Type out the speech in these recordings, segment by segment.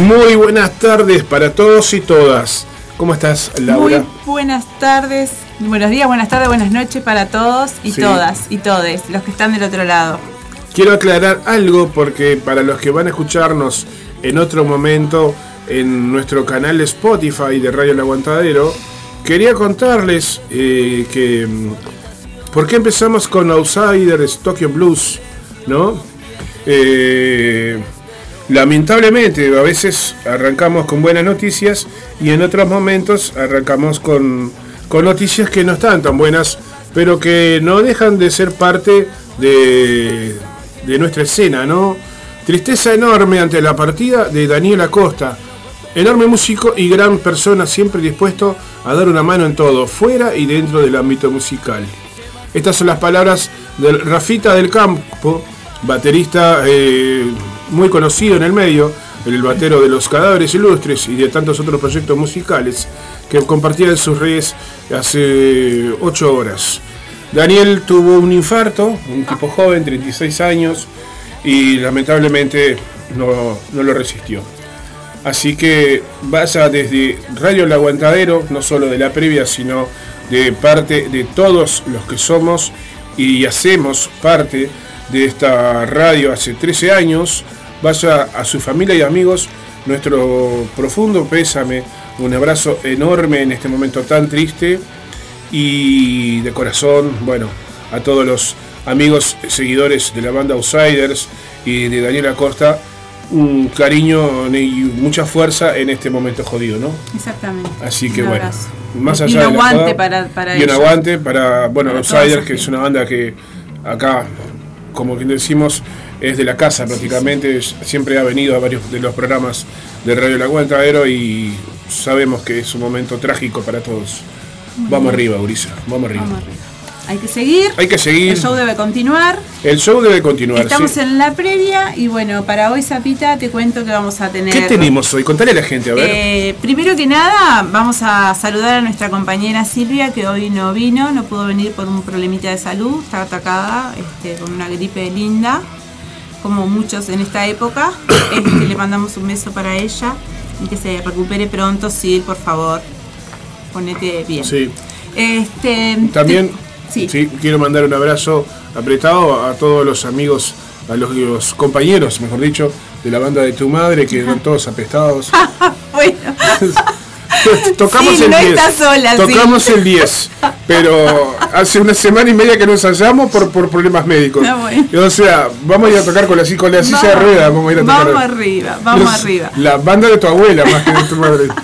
Muy buenas tardes para todos y todas. ¿Cómo estás, Laura? Muy buenas tardes, buenos días, buenas tardes, buenas noches para todos y Sí. todas y todes, los que están del otro lado. Quiero aclarar algo porque para los que van a escucharnos en otro momento en nuestro canal Spotify de Radio El Aguantadero, quería contarles eh, que mm, por qué empezamos con Outsiders Tokyo Blues, ¿no? Eh, lamentablemente a veces arrancamos con buenas noticias y en otros momentos arrancamos con, con noticias que no están tan buenas, pero que no dejan de ser parte de, de nuestra escena, ¿no? Tristeza enorme ante la partida de Daniel Acosta, enorme músico y gran persona siempre dispuesto a dar una mano en todo, fuera y dentro del ámbito musical. Estas son las palabras del Rafita del Campo, baterista eh, muy conocido en el medio, el batero de los cadáveres ilustres y de tantos otros proyectos musicales que compartía en sus redes hace 8 horas. Daniel tuvo un infarto, un tipo joven, 36 años, y lamentablemente no, no lo resistió. Así que vaya desde Radio El Aguantadero, no solo de la previa, sino de parte de todos los que somos y hacemos parte de esta radio hace 13 años. Vaya a su familia y amigos nuestro profundo pésame, un abrazo enorme en este momento tan triste y de corazón, bueno, a todos los amigos seguidores de la banda Outsiders y de Daniel Acosta, un cariño y mucha fuerza en este momento jodido, ¿no? Exactamente. Así que Un bueno, más Y allá un de la aguante para, para y un ellos. aguante para, bueno, Para Outsiders, que es una banda que acá, como quien decimos, es de la casa prácticamente, siempre ha venido a varios de los programas de Radio El Aguantadero y sabemos que es un momento trágico para todos. Vamos arriba, Urisa, vamos arriba. Vamos arriba. Hay que seguir. Hay que seguir. El show debe continuar. El show debe continuar. Estamos ¿sí? en la previa y bueno, para hoy, Zapita, te cuento que vamos a tener... ¿Qué tenemos hoy? Contale a la gente, a ver. Eh, primero que nada, vamos a saludar a nuestra compañera Silvia, que hoy no vino, no pudo venir por un problemita de salud, está atacada este, con una gripe linda, como muchos en esta época. Este, le mandamos un beso para ella y que se recupere pronto, Sil, por favor. Ponete bien. Sí. Este, También sí. sí, quiero mandar un abrazo apretado a todos los amigos, a los, los compañeros, mejor dicho, de la banda de tu madre, que eran todos apestados. Bueno, Tocamos Sí, el no 10. estás sola, sí. Tocamos el 10. Pero hace una semana y media que nos ensayamos por, por problemas médicos. Ah, bueno. O sea, vamos a ir a tocar con la, con la silla de ruedas. Vamos a ir a tocar. vamos arriba, vamos Los- arriba. La banda de tu abuela más que de tu madre.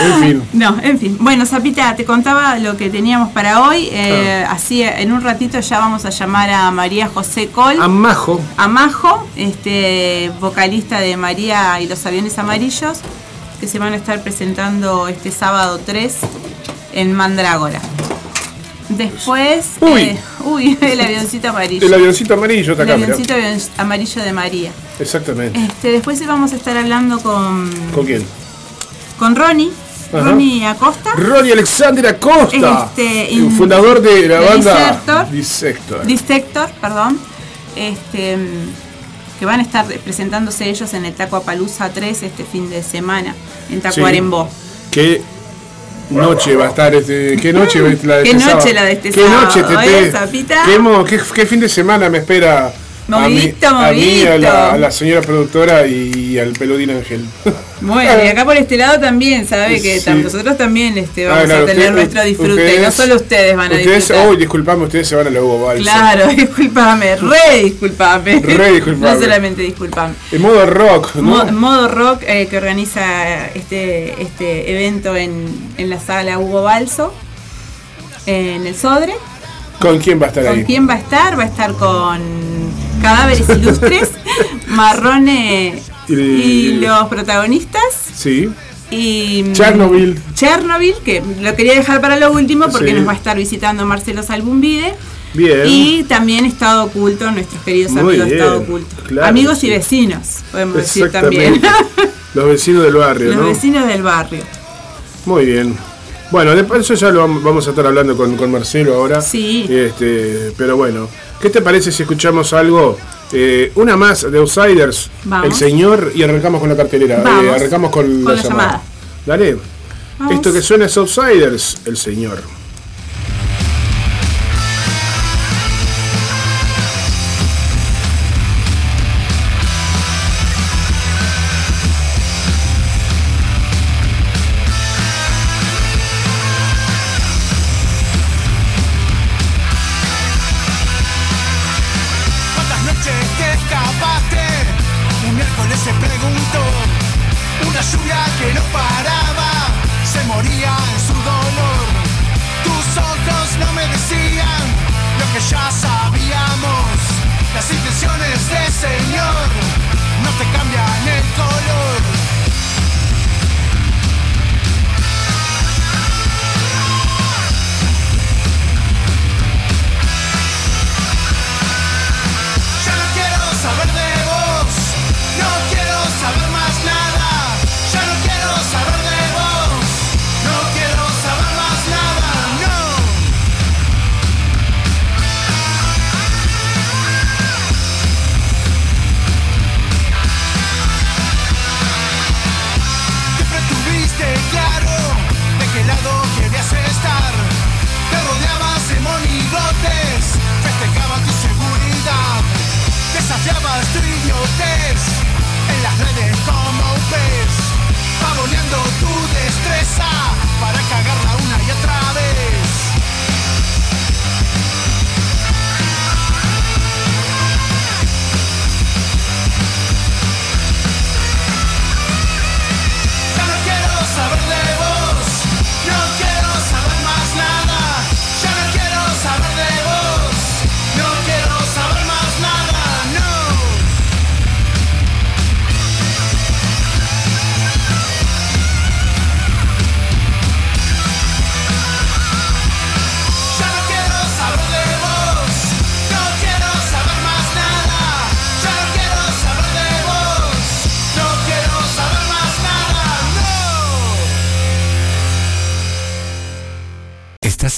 En fin. No, en fin. Bueno, Zapita, te contaba lo que teníamos para hoy. Eh, Así, en un ratito ya vamos a llamar a María José Col. Amajo. a Majo, este, vocalista de María y los aviones amarillos, que se van a estar presentando este sábado 3 en Mandrágora. Después, Uy. eh, uy, el avioncito amarillo. El avioncito amarillo está El acá, mirá. avioncito avion- amarillo de María. Exactamente. Este, después vamos a estar hablando con, ¿Con quién? con Ronnie, Ajá. Ronnie Acosta. Ronnie Alexander Acosta, Este, el fundador de la de banda Dissector. Dissector. Dissector, perdón, este, que van a estar presentándose ellos en el Tacuapalooza 3 este fin de semana, en Tacuarembó. ¿Qué noche va a estar este, qué noche la de ¿Qué este noche sábado? la de este ¿Qué sábado, noche, Tete? ¿Qué, qué- qué fin de semana me espera Movidito, a mí, a, mí, a, la, movidito. a la señora productora y al peludín Ángel? Bueno, y acá por este lado también, sabe que Sí. nosotros también este, Ah, vamos claro, a tener usted- nuestro disfrute, ustedes- no solo ustedes van a ustedes, disfrutar. Uy, disculpame, ustedes se van a la Hugo Balsa. Claro, discúlpame, re disculpame. Re disculpame. No solamente disculpame. En modo rock, ¿no? Mo- Modo Rock eh, que organiza este, este evento en, en la sala Hugo Balso, en el Sodre. ¿Con quién va a estar ¿Con ahí? quién va a estar? Va a estar con Cadáveres Ilustres, Marrone Y- y los protagonistas. Sí. Y mm, Chernobyl. Chernobyl, que lo quería dejar para lo último porque Sí. nos va a estar visitando Marcelo Salbumbide. Bien. Y también Estado Oculto, nuestros queridos Muy amigos bien, Estado Oculto. claro amigos y vecinos, podemos decir también. Los vecinos del barrio, Los ¿no? vecinos del barrio. Muy bien. Bueno, después eso ya lo vam- vamos a estar hablando con, con Marcelo ahora. Sí. Este, pero bueno, ¿qué te parece si escuchamos algo Eh, una más de Outsiders, El Señor, y arrancamos con la cartelera. Eh, arrancamos con, la, llamada. Dale. Esto que suena es Outsiders, El Señor.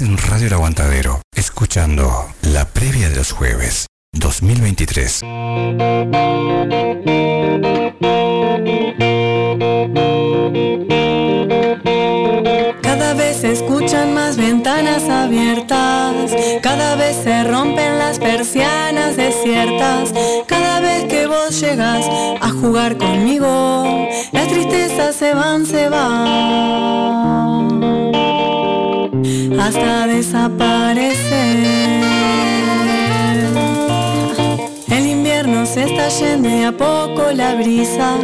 En Radio El Aguantadero, escuchando la previa de los jueves 2023. Cada vez se escuchan más ventanas abiertas, cada vez se rompen las persianas desiertas, cada vez que vos llegas a jugar conmigo, las tristezas se van, se van hasta desaparecer. El invierno se está yendo y a poco la brisa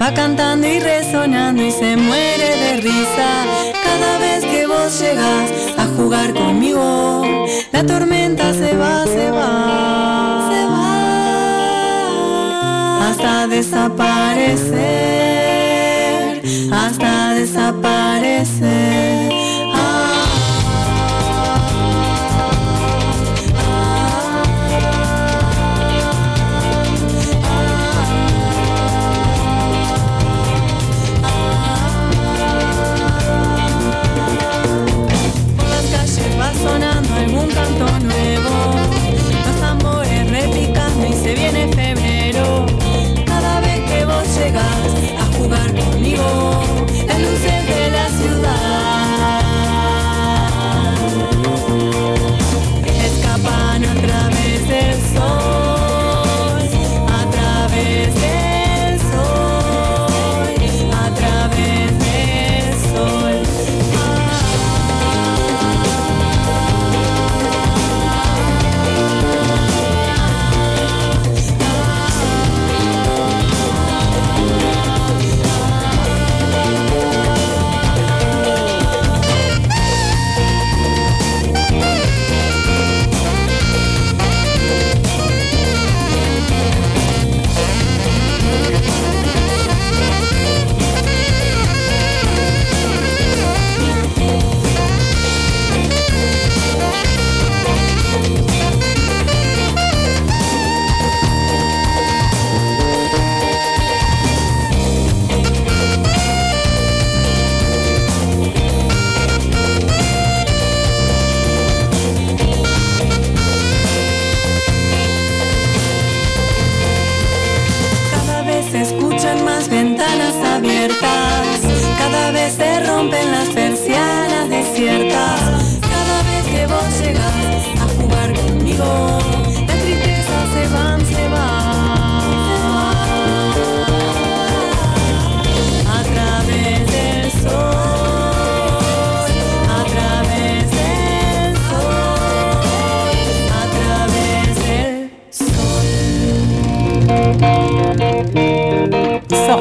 va cantando y resonando y se muere de risa. Cada vez que vos llegas a jugar conmigo, la tormenta se va, se va, se va hasta desaparecer, hasta desaparecer. rompen las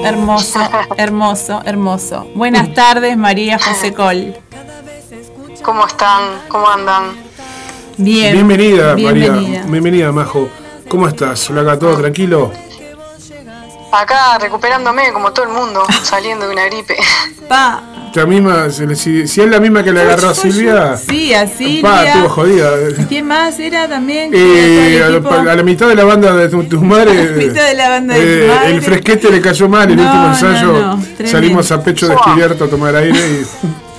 Hermoso, hermoso, hermoso. Buenas tardes, María José Col. ¿Cómo están? ¿Cómo andan? Bien. Bienvenida, bienvenida. María. Bienvenida, Majo. ¿Cómo estás? Hola, ¿todo tranquilo? Acá recuperándome como todo el mundo, saliendo de una gripe. Pa. La misma, si, si- es la misma que le agarró a Silvia, Sí, a pa, Silvia. estuvo jodida. ¿Quién más era también? Eh, ¿Quién a, la, a la mitad de la banda de tu, tu madre, A la mitad de la banda de eh, tu madre. el fresquete le cayó mal, el No, último no, ensayo no, tremendo. salimos a pecho descubierto a tomar aire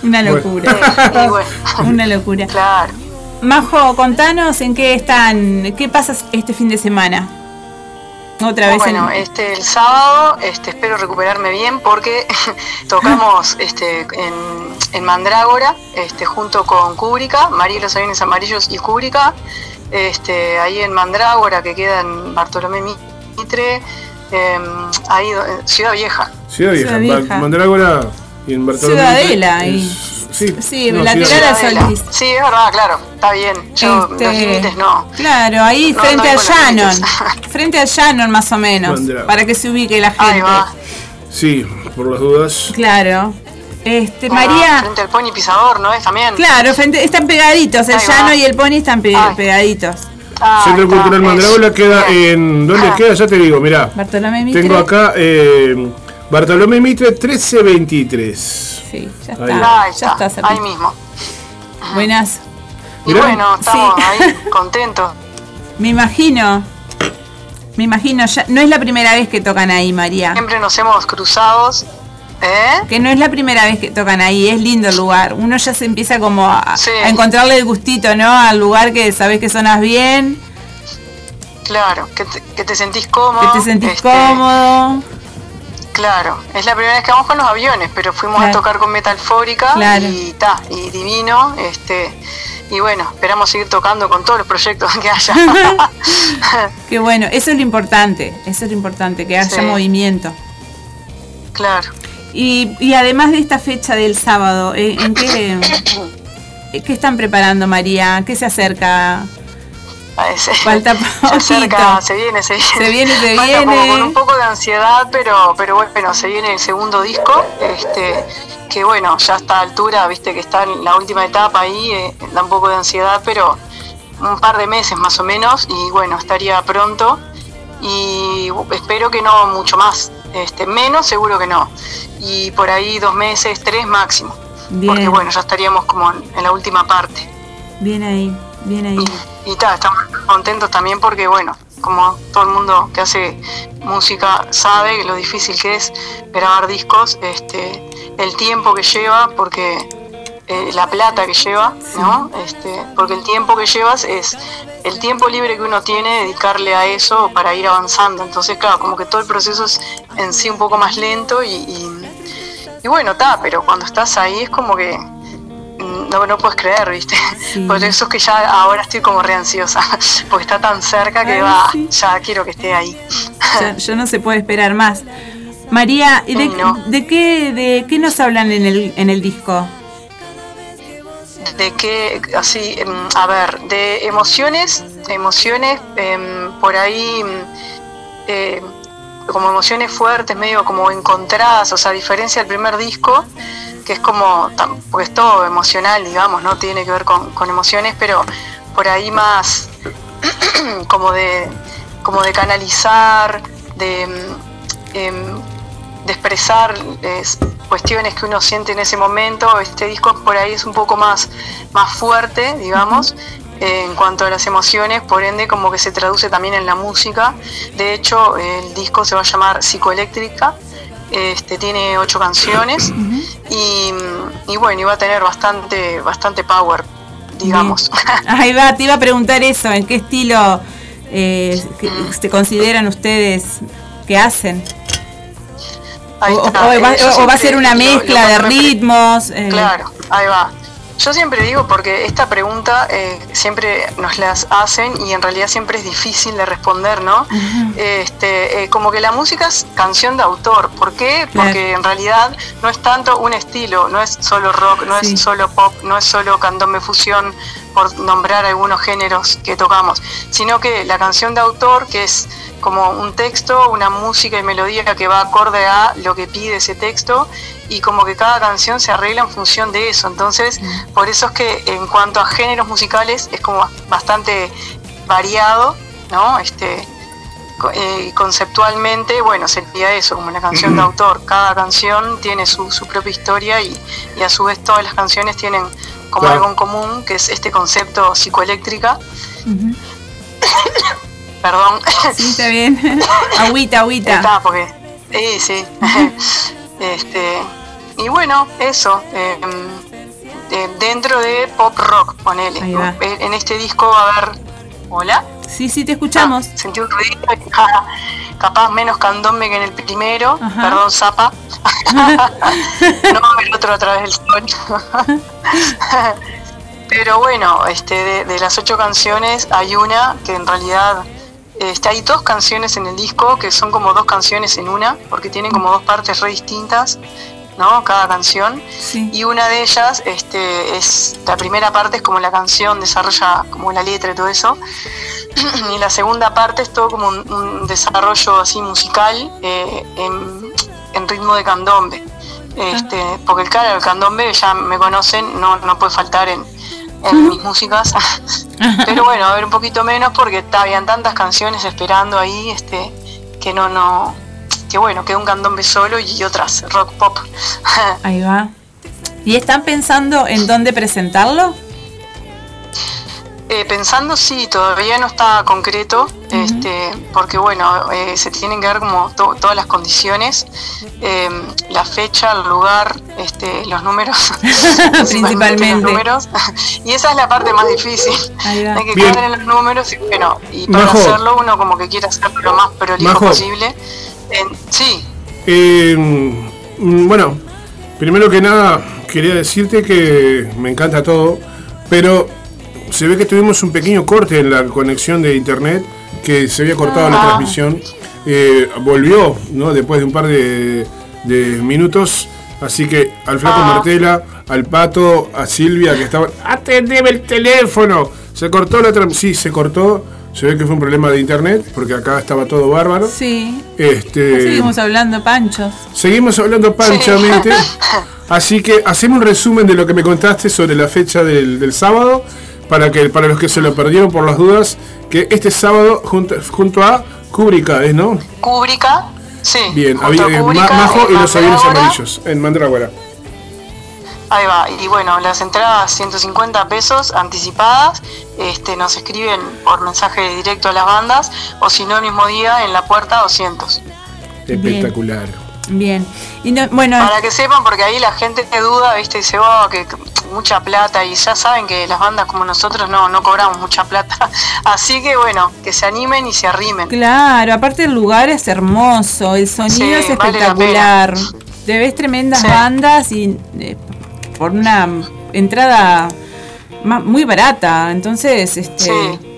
y Una locura. Bueno, Una locura. claro. Majo, contanos en qué están, qué pasa este fin de semana. Otra vez Bueno, en- este el sábado este, espero recuperarme bien porque tocamos este, en, en Mandrágora este, junto con Cúbrica, María y los aviones amarillos y Cúbrica, este, ahí en Mandrágora que queda en Bartolomé Mitre, em, ahí Ciudad Vieja. Ciudad Vieja, Ciudad Vieja. Va- Mandrágora y en Bartolomé. Ciudadela, Es- ahí. Sí, Sí, no, lateral a. Solís. Sí, es verdad, claro, está bien. Yo Este, los límites no. Claro, ahí No, frente no los Shannon. frente al Shannon más o menos. Mandrágora. Para que se ubique la gente. Ahí va. Sí, por las dudas. Claro. Este, María. Frente al Pony Pisador, ¿no es? También. Claro, frente, están pegaditos. El llano y el pony están pe- Ay. pegaditos. Ah, Centro Cultural eso. Mandrágora queda Bien. en. ¿Dónde Ah. queda? Ya te digo, mirá. Bartolomé Mitre. Tengo acá eh, Bartolomé Mitre 1323. Sí, ya Ahí está. va. Ahí ya está, ahí mismo. Buenas. Y Mirá. bueno, estamos Sí. ahí contentos. Me imagino. Me imagino, ya, no es la primera vez que tocan ahí, María. Siempre nos hemos cruzado. ¿Eh? Que no es la primera vez que tocan ahí, es lindo el lugar. Uno ya se empieza como a, Sí. a encontrarle el gustito, ¿no? Al lugar que sabes que sonas bien, Claro, que te, que te sentís cómodo. que te sentís este, cómodo. Claro, es la primera vez que vamos con los aviones, pero fuimos Claro. a tocar con Metalfórica Claro. y ta, y divino, este, y bueno, esperamos seguir tocando con todos los proyectos que haya. Qué bueno, eso es lo importante, eso es lo importante, que haya Sí. movimiento. claro. Y, y además de esta fecha del sábado, ¿eh, ¿en qué, qué están preparando, María? ¿Qué se acerca? Parece- Falta se acerca, poquito. se viene, se viene. Se viene, se Falta como viene. con un poco de ansiedad, pero, pero bueno, se viene el segundo disco, este, que bueno, ya a esta altura, viste que está en la última etapa ahí, eh, da un poco de ansiedad, pero un par de meses más o menos, y bueno, estaría pronto, y espero que no mucho más, este, menos seguro que no, y por ahí dos meses, tres máximo, porque bueno, ya estaríamos como en- en la última parte. Bien ahí, bien ahí. Y, y ta, estamos contentos también porque, bueno, como todo el mundo que hace música sabe lo difícil que es grabar discos, este, el tiempo que lleva, porque eh, la plata que lleva, ¿no? Este, porque el tiempo que llevas es el tiempo libre que uno tiene, dedicarle a eso para ir avanzando. Entonces, claro, como que todo el proceso es en sí un poco más lento y, y, y bueno, está, pero cuando estás ahí es como que no, no puedes creer, ¿viste? Sí. Por eso es que ya ahora estoy como re ansiosa, porque está tan cerca que Ay, va, sí. ya quiero que esté ahí. Ya, ya no se puede esperar más. María, ¿y de, no. de qué, ¿de qué nos hablan en el, en el disco? de que así em, a ver de emociones emociones em, por ahí eh, como emociones fuertes medio como encontradas o sea a diferencia del primer disco que es como porque es todo emocional digamos no tiene que ver con, emociones pero por ahí más como de como de canalizar de em, em, expresar eh, cuestiones que uno siente en ese momento. Este disco por ahí es un poco más, más fuerte, digamos, eh, en cuanto a las emociones, por ende como que se traduce también en la música. De hecho, el disco se va a llamar Psicoeléctrica. Este, tiene ocho canciones y, y bueno, y va a tener bastante, bastante power, digamos. Ahí va, te iba a preguntar eso, ¿en qué estilo eh, que- se consideran ustedes que hacen? Ahí o, está. o va, yo o va a ser una lo- lo mezcla de ritmos. eh, Claro, ahí va. Yo siempre digo porque esta pregunta eh, siempre nos las hacen y en realidad siempre es difícil de responder, ¿no? Este, eh, como que la música es canción de autor. ¿Por qué? Claro. Porque en realidad no es tanto un estilo, no es solo rock, no Sí. es solo pop, no es solo candombe fusión, por nombrar algunos géneros que tocamos, sino que la canción de autor, que es como un texto, una música y melodía que va acorde a lo que pide ese texto y como que cada canción se arregla en función de eso. Entonces, por eso es que en cuanto a géneros musicales es como bastante variado, ¿no? Este, eh, conceptualmente, bueno, sería eso, como una canción de autor. Cada canción tiene su, su propia historia y, y a su vez todas las canciones tienen como Claro. algo en común, que es este concepto psicoeléctrica. Perdón. Sí, está bien. agüita, agüita. Está, porque. Sí, sí. este, y bueno, eso. eh, de- dentro de pop rock, ponele. En en este disco va a haber. ¿Hola? Sí, sí, te escuchamos. Ah, sentí un ruido. Capaz menos candombe que en el primero. Ajá. Perdón, zapa. no haber otro a través del sol. Pero bueno, este, de, de las ocho canciones hay una que en realidad este, hay dos canciones en el disco que son como dos canciones en una, porque tienen como dos partes re distintas, ¿no? Cada canción. Sí. Y una de ellas, este, es la primera parte es como la canción, desarrolla como la letra y todo eso. y la segunda parte es todo como un, un desarrollo así musical eh, en, en ritmo de candombe. Este, porque claro, el candombe ya me conocen, no, no puede faltar en, en mis músicas. Pero bueno, a ver un poquito menos porque habían tantas canciones esperando ahí, este, que no, no, que bueno, que un candombe solo y otras rock pop. Ahí va. ¿Y están pensando en dónde presentarlo? Eh, pensando, sí, todavía no está concreto, este, porque bueno, eh, se tienen que ver como to- todas las condiciones, eh, la fecha, el lugar, este, los números, Principalmente. los números, y esa es la parte más difícil. Hay que Bien. quedar en los números y bueno, y para Majo. hacerlo uno como que quiere hacerlo lo más prolijo Majo. posible. En- sí, Eh, mm, bueno, primero que nada, quería decirte que me encanta todo, pero se ve que tuvimos un pequeño corte en la conexión de internet, que se había cortado la Ah. transmisión. Eh, volvió, ¿no? Después de un par de, de minutos. Así que al flaco Ah. Martela, al pato, a Silvia que estaban. ¡Atendeme el teléfono! Se cortó la transmisión. Sí, se cortó. Se ve que fue un problema de internet, porque acá estaba todo bárbaro. Sí. Este, Seguimos hablando, Panchos. Seguimos hablando panchamente. Así que hacemos un resumen de lo que me contaste sobre la fecha del, del sábado. Para que para los que se lo perdieron por las dudas, que este sábado junto, junto a Kubrika, ¿es no? Cúbrica, sí. Bien, había a eh, Cúbrica, Ma- Majo y en los aviones amarillos en Mandrágora. Ahí va, y bueno, las entradas 150 pesos anticipadas, este, nos escriben por mensaje directo a las bandas, o si no el mismo día en la puerta 200. Espectacular. Bien. Y no- bueno, Para que sepan, porque ahí la gente te duda, viste, dice, oh, que que mucha plata, y ya saben que las bandas como nosotros no, no cobramos mucha plata. Así que bueno, que se animen y se arrimen. claro, aparte el lugar es hermoso, el sonido Sí, es vale la espectacular. Te ves tremendas Sí. bandas y eh, por una entrada muy barata. Entonces, este. Sí.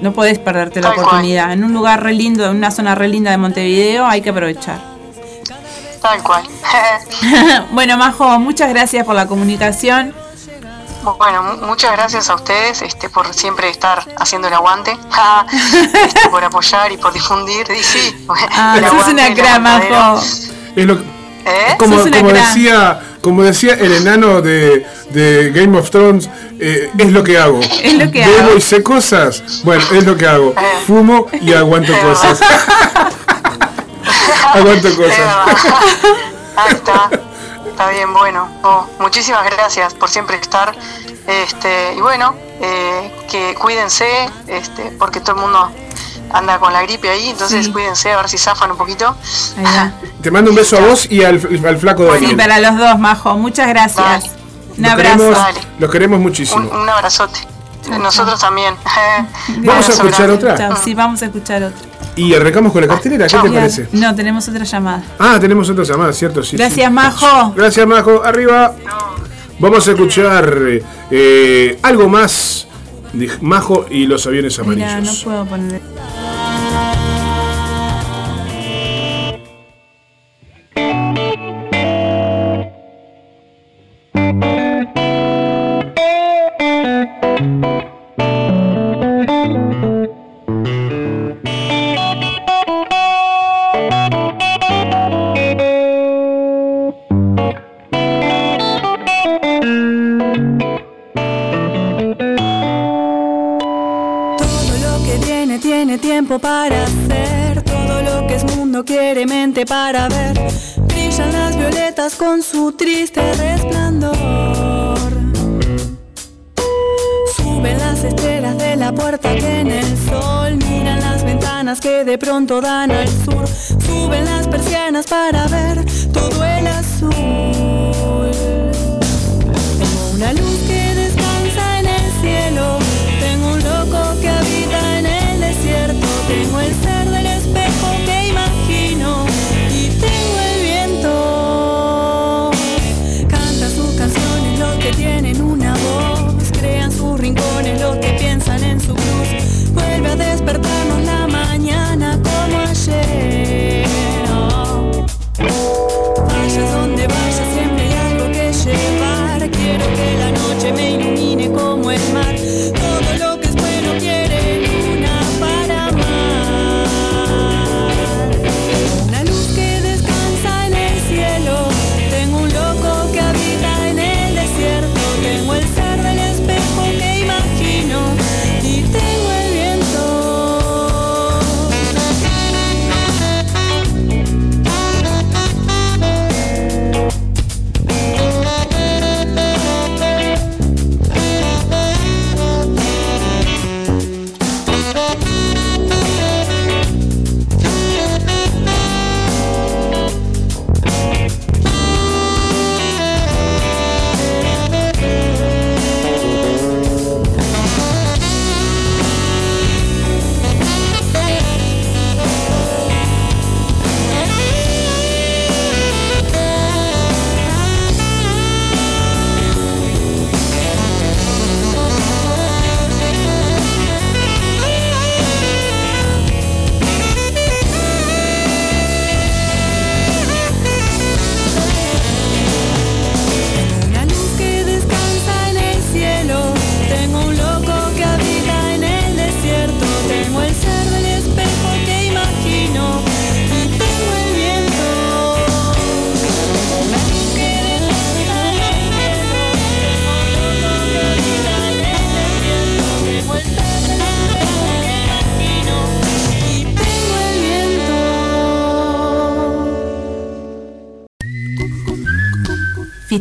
No podés perderte la Tal cual. oportunidad. En un lugar re lindo, en una zona re linda de Montevideo, hay que aprovechar. Tal cual. bueno, Majo, muchas gracias por la comunicación. Bueno, mu- muchas gracias a ustedes este, por siempre estar haciendo el aguante, este, por apoyar y por difundir. Y sí, Ah, el sos aguante una Matadero. Majo. Es lo, ¿Eh? como, como decía, como decía el enano de, de Game of Thrones, eh, es lo que hago. Es lo que Bebo hago. y sé cosas. Bueno, es lo que hago. Fumo y aguanto cosas. aguanto cosas. Ahí está. Está bien, bueno. Oh, muchísimas gracias por siempre estar. Este, y bueno, eh, que cuídense, este, porque todo el mundo anda con la gripe ahí, entonces Sí. cuídense a ver si zafan un poquito. Ahí va. Te mando un beso a vos y al, al flaco Sí, Daniel. para los dos, Majo. Muchas gracias. Dale. Un Los abrazo. queremos, Dale. los queremos muchísimo. un abrazote. Nosotros también. Vamos a escuchar otra. Chao, sí, vamos a escuchar otra. Y arrancamos con la cartelera, ¿qué te parece? No, tenemos otra llamada. Ah, tenemos otra llamada, cierto, sí. Gracias, Majo. Gracias, Majo. Arriba. Vamos a escuchar eh, algo más de Majo y los aviones amarillos. Mira, no puedo poner. Que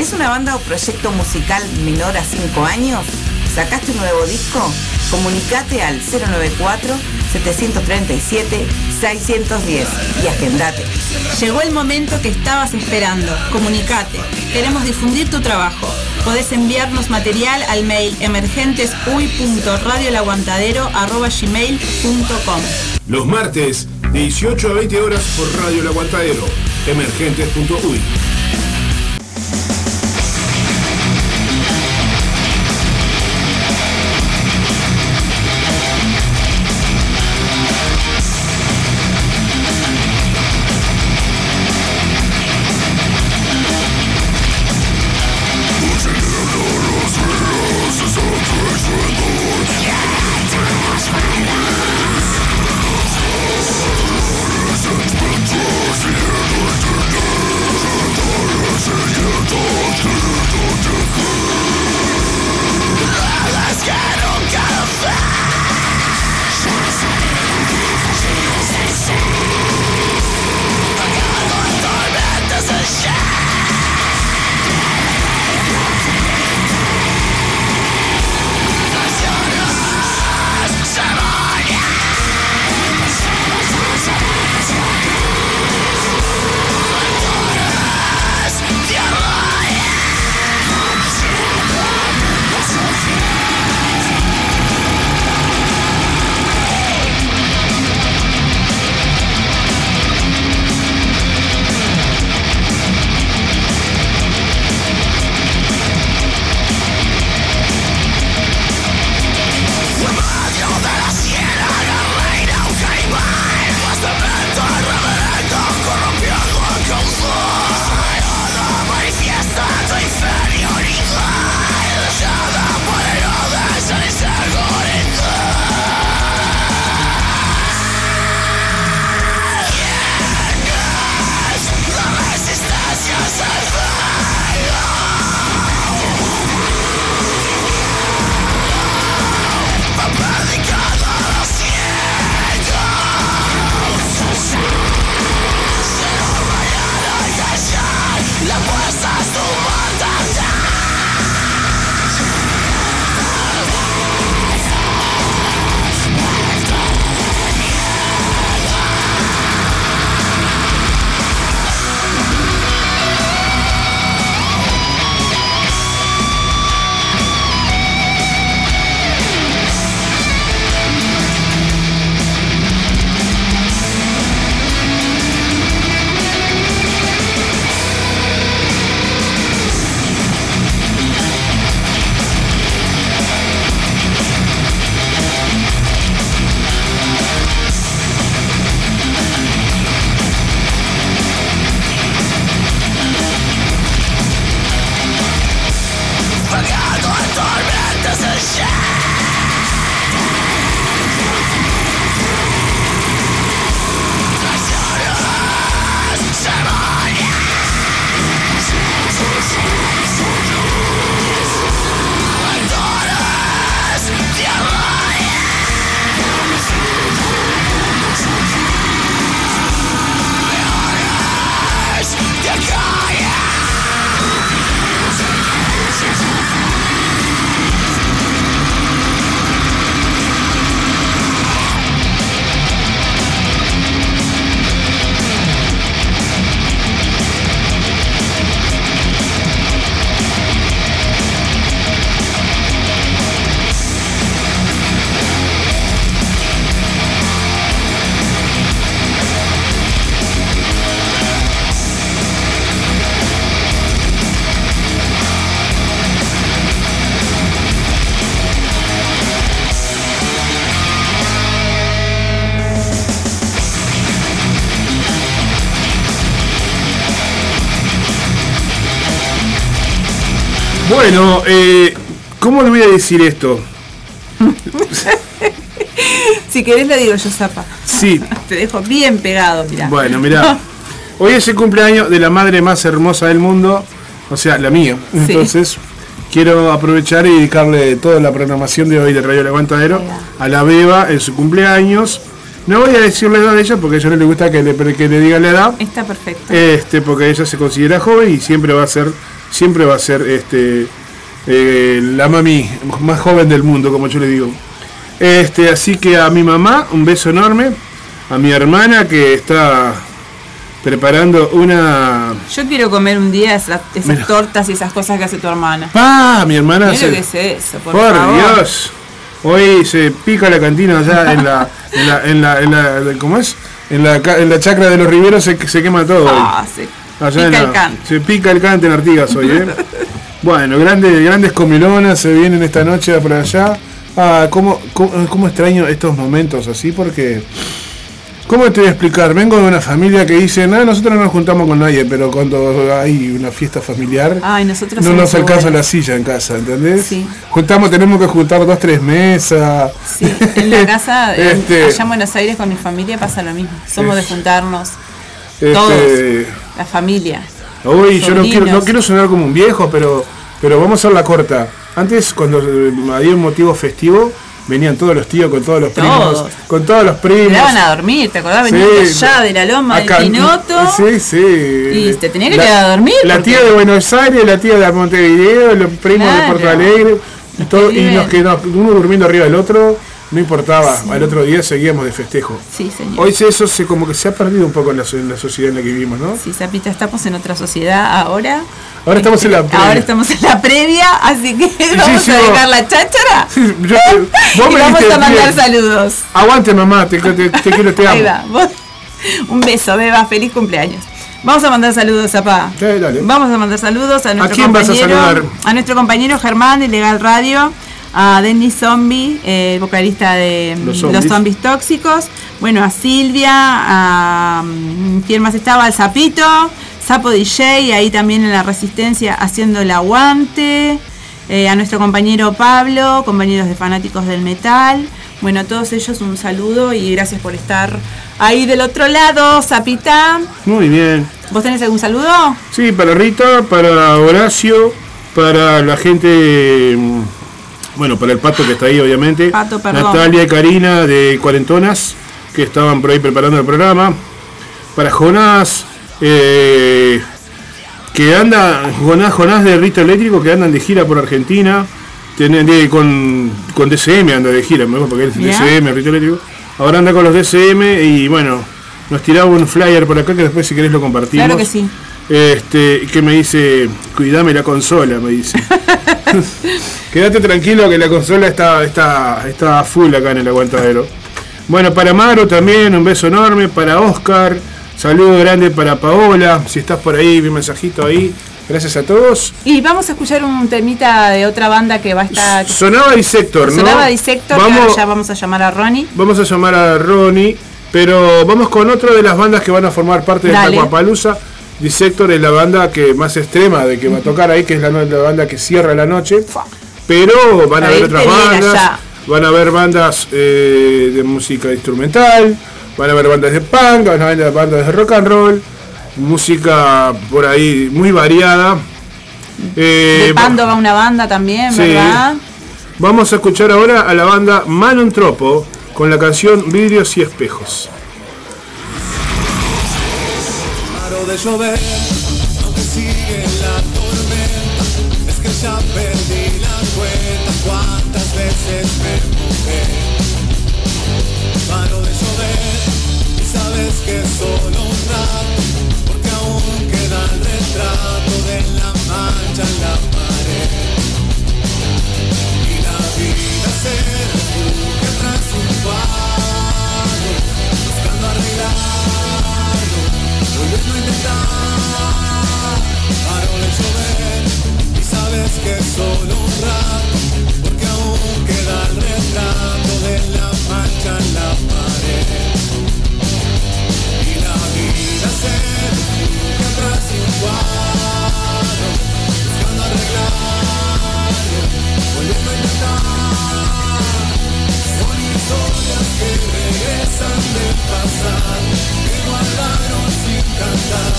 ¿Tenés una banda o proyecto musical menor a 5 años? ¿Sacaste un nuevo disco? Comunicate al 094-737-610 y agendate. Llegó el momento que estabas esperando. Comunicate. Queremos difundir tu trabajo. Podés enviarnos material al mail emergentesuy.radiolaguantadero.gmail.com Los martes, de 18 a 20 horas por Radio El Aguantadero. Emergentes.uy. Bueno, eh, ¿cómo le voy a decir esto? Si querés lo digo yo, Zapa. Sí, Te dejo bien pegado, mirá. bueno, mirá. Hoy es el cumpleaños de la madre más hermosa del mundo, o sea, la mía. Entonces, quiero aprovechar y dedicarle toda la programación de hoy de Radio El Aguantadero a la Beba en su cumpleaños. No voy a decir la edad de ella porque a ella no le gusta que le, que le diga la edad. Está perfecto. Este, porque ella se considera joven y siempre va a ser, siempre va a ser este eh, la mami más joven del mundo, como yo le digo. Este, así que a mi mamá, un beso enorme, a mi hermana que está preparando una Yo quiero comer un día esas, tortas y esas cosas que hace tu hermana. ¡Ah! Mi hermana lo que es eso, por, Por, favor. Dios. Hoy se pica la cantina allá en la, en la, en la, en la- ¿cómo es? En la, en la chacra de los Riveros se, se quema todo. hoy. Ah, sí. Allá en Pica la- el canto. Se pica el cante en Artigas hoy, ¿eh? bueno, grandes, grandes comilonas se vienen esta noche por allá. Ah, ¿cómo, cómo, cómo extraño estos momentos así? Porque, ¿cómo te voy a explicar? Vengo de una familia que dice, no, nosotros no nos juntamos con nadie, pero cuando hay una fiesta familiar, Ay, nosotros no nos alcanza la silla en casa, ¿entendés? Sí. Juntamos, tenemos que juntar dos, tres mesas. Sí, en la casa, Este, allá en Buenos Aires con mi familia pasa lo mismo. Somos de juntarnos, este, todos. la familia. Uy, yo no quiero, no quiero sonar como un viejo, pero, pero vamos a hacer la corta. Antes, cuando había un motivo festivo, venían todos los tíos con todos los primos. Todos. Con todos los primos. Te daban a dormir, ¿te acordás? Venían allá de la loma acá- del Pinoto. Sí, sí. Y te tenía que quedar a dormir, La porque- tía de Buenos Aires, la tía de Montevideo, los primos de. Porto Alegre. Y, todo, y nos quedamos uno durmiendo arriba del otro, no importaba. Al otro día seguíamos de festejo. Sí, señor. Hoy eso se como que se ha perdido un poco en la, en la sociedad en la que vivimos, ¿no? Sí, Zapita, estamos en otra sociedad ahora. Ahora estamos en la Ahora previa. estamos en la previa, así que vamos sí, a dejar la cháchara Yo te- vos y me vamos a mandar saludos. Aguante mamá, te, te- te quiero, te amo. Ahí va. vos- Un beso, Beba, feliz cumpleaños. Vamos a mandar saludos, papá. Sí, dale. Vamos a mandar saludos a nuestro quién vas a compañero, saludar? a nuestro compañero Germán de Legal Radio, a Denny Zombie, eh, el vocalista de mm, Los Los Zombies. Zombies. Tóxicos, bueno, a Silvia, a mm, quién más estaba, al Zapito, Sapo DJ, ahí también en la Resistencia haciendo el aguante, eh, a nuestro compañero Pablo, compañeros de fanáticos del metal. Bueno, a todos ellos un saludo y gracias por estar ahí del otro lado, Zapita. Muy bien. ¿Vos tenés algún saludo? Sí, para Rita, para Horacio, para la gente, mm, bueno, para el pato que está ahí, obviamente. Pato. Natalia y Karina de Cuarentonas, que estaban por ahí preparando el programa. Para Jonás, eh, que anda Jonás, Jonás de Rito Eléctrico, que andan de gira por Argentina. De- con, con DCM anda de gira, porque es Rito Eléctrico. Ahora anda con los DCM y bueno, nos tiraba un flyer por acá que después si querés lo compartimos. Claro que sí. Este, que me dice, cuidame la consola, me dice. Quédate tranquilo que la consola está, está, está full acá en el aguantadero. Bueno, para Maro también, un beso enorme. Para Oscar, saludo grande para Paola. Si estás por ahí, un mensajito ahí. Gracias a todos. Y vamos a escuchar un temita de otra banda que va a estar. Sonaba Dissector, ¿no? Sonaba Dissector, Vamos, ya vamos a llamar a Ronnie. vamos a llamar a Ronnie, pero vamos con otra de las bandas que van a formar parte de Dale. Tacuapalooza. Dissector es la banda que más extrema de que va a tocar ahí, que es la, la banda que cierra la noche. Pero van a haber otras bandas, van a haber bandas eh, de música instrumental, van a haber bandas de punk, van a haber bandas de rock and roll, música por ahí muy variada. Eh, de Pando va una banda también, Sí. ¿verdad? Vamos a escuchar ahora a la banda Manon Tropo con la canción Vidrios y Espejos. Paro de llover, aunque sigue la tormenta, es que ya perdí la cuenta cuántas veces me mojé. Paro de llover y sabes que es que solo un rato Porque aún queda el retrato de la mancha en la pared. Y la vida se tras un cuadro Buscando arreglarlo, volviendo a intentar. Son historias que regresan del pasado Que guardaron sin cantar.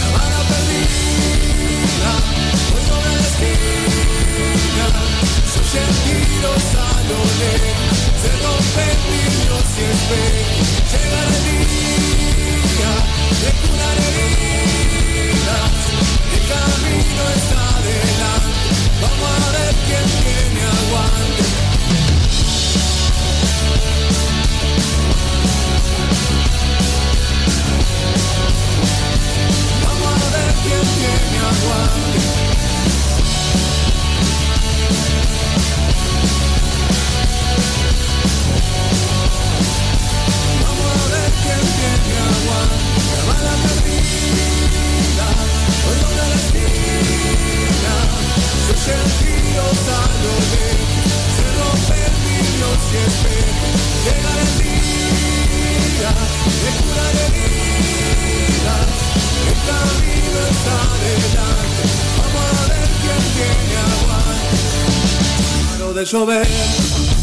La vara perdida Hoy sobre la esquina Se oyen tiros a lo lejos Se rompen vidrios y espejos Llega el De curar heridas El camino está adelante Vamos a ver quién tiene aguante Vamos a ver quién tiene aguante. De llover,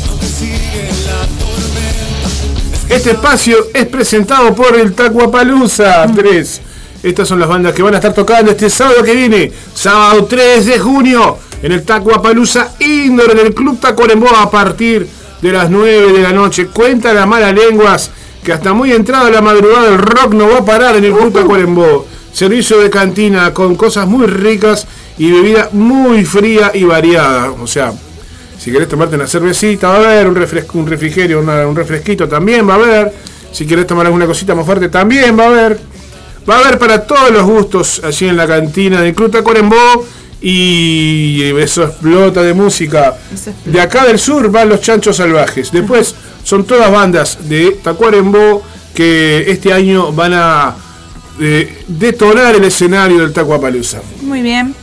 aunque sigue la tormenta. Este espacio es presentado por el Tacuapalooza 3. Estas son las bandas que van a estar tocando este sábado que viene, sábado 3 de junio, en el Tacuapalooza Indoor, en el Club Tacuarembó, a partir de las 9 de la noche. Cuenta las malas lenguas que hasta muy entrada la madrugada el rock no va a parar en el Club Tacuarembó. Servicio de cantina con cosas muy ricas y bebida muy fría y variada. O sea, si querés tomarte una cervecita, va a haber un, refresco, un refrigerio, una- un refresquito también va a haber. Si querés tomar alguna cosita más fuerte, también va a haber. Va a haber para todos los gustos allí en la cantina de Club Tacuarembó. Y eso explota de música. Explota. De acá del sur van los chanchos salvajes. Después son todas bandas de Tacuarembó que este año van a eh, detonar el escenario del Tacuapalooza. Muy bien.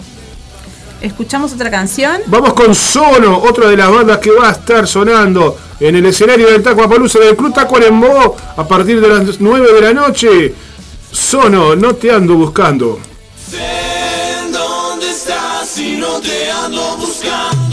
Escuchamos otra canción. Vamos con Sono, otra de las bandas que va a estar sonando en el escenario del Tacuapalooza del Club Tacuarembó a partir de las 9 de la noche. Sono, no te ando buscando. Sé dónde estás y no te ando buscando.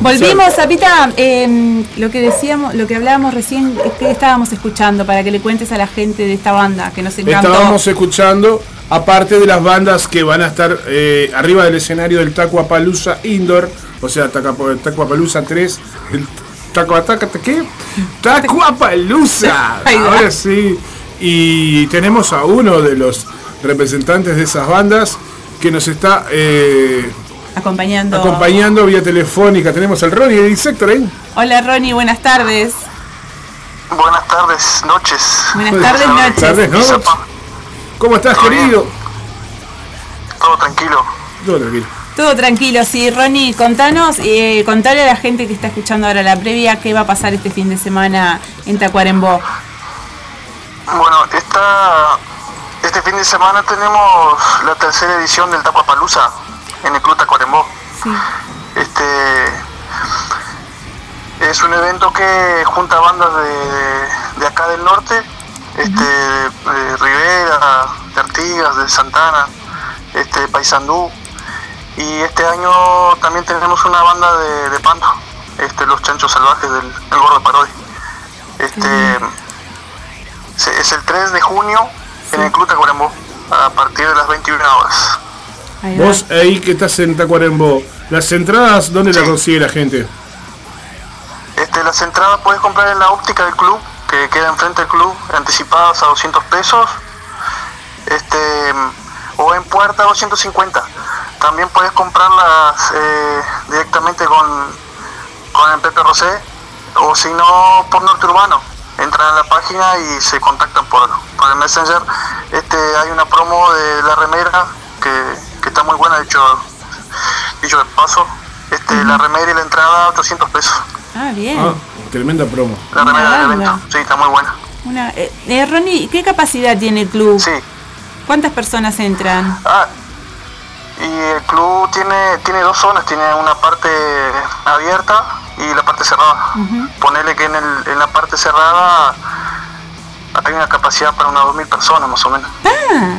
Volvimos, Zapita, eh, lo que decíamos, lo que hablábamos recién, que estábamos escuchando para que le cuentes a la gente de esta banda que nos encantó. Estábamos escuchando, aparte de las bandas que van a estar eh, arriba del escenario del Tacuapalooza Indoor, o sea, Tacuapalooza 3, el Tacuataca, ¿qué? Va. ahora sí. Y tenemos a uno de los representantes de esas bandas que nos está eh, acompañando. acompañando vía telefónica. Tenemos al Ronnie de Insector ahí. Hola Ronnie, buenas tardes. Buenas tardes, noches. Buenas tardes, noches. Tardes, ¿no? ¿Cómo estás, Todo bien. querido? Todo tranquilo. Todo tranquilo. Todo tranquilo, sí. Ronnie, contanos, eh, contale a la gente que está escuchando ahora la previa qué va a pasar este fin de semana en Tacuarembó. Bueno, esta, este fin de semana tenemos la tercera edición del Tacuapalooza en el Club Tacuarembó. Sí. Este es un evento que junta bandas de, de acá del norte, este, de Rivera, de Artigas, de Santana, este, de Paysandú. Y este año también tenemos una banda de, de Panto, este, los chanchos salvajes del, del Gordo Parodi. Este, se- es el 3 de junio en el Club Tacuarembó, a partir de las 21 horas. Ahí. Vos ahí que estás en Tacuarembó, las entradas, ¿dónde las Sí. consigue la gente? Este, las entradas puedes comprar en la óptica del club, que queda enfrente del club, anticipadas a 200 pesos, este, o en puerta a 250. También puedes comprarlas eh, directamente con, con el Pepe Rosé, o si no, por Norte Urbano. Entran a la página y se contactan por, por el Messenger. Este, hay una promo de la remera que, que está muy buena, de hecho, dicho de paso. Este, La remera y la entrada 800 pesos. Ah, bien. Ah, tremenda promo. La Una remera del evento, sí, está muy buena. Una, eh, eh, Ronnie, ¿qué capacidad tiene el club? Sí. ¿Cuántas personas entran? Ah, Y el club tiene, tiene dos zonas, tiene una parte abierta y la parte cerrada. Ponele que en, el, en la parte cerrada hay una capacidad para unas 2.000 personas más o menos.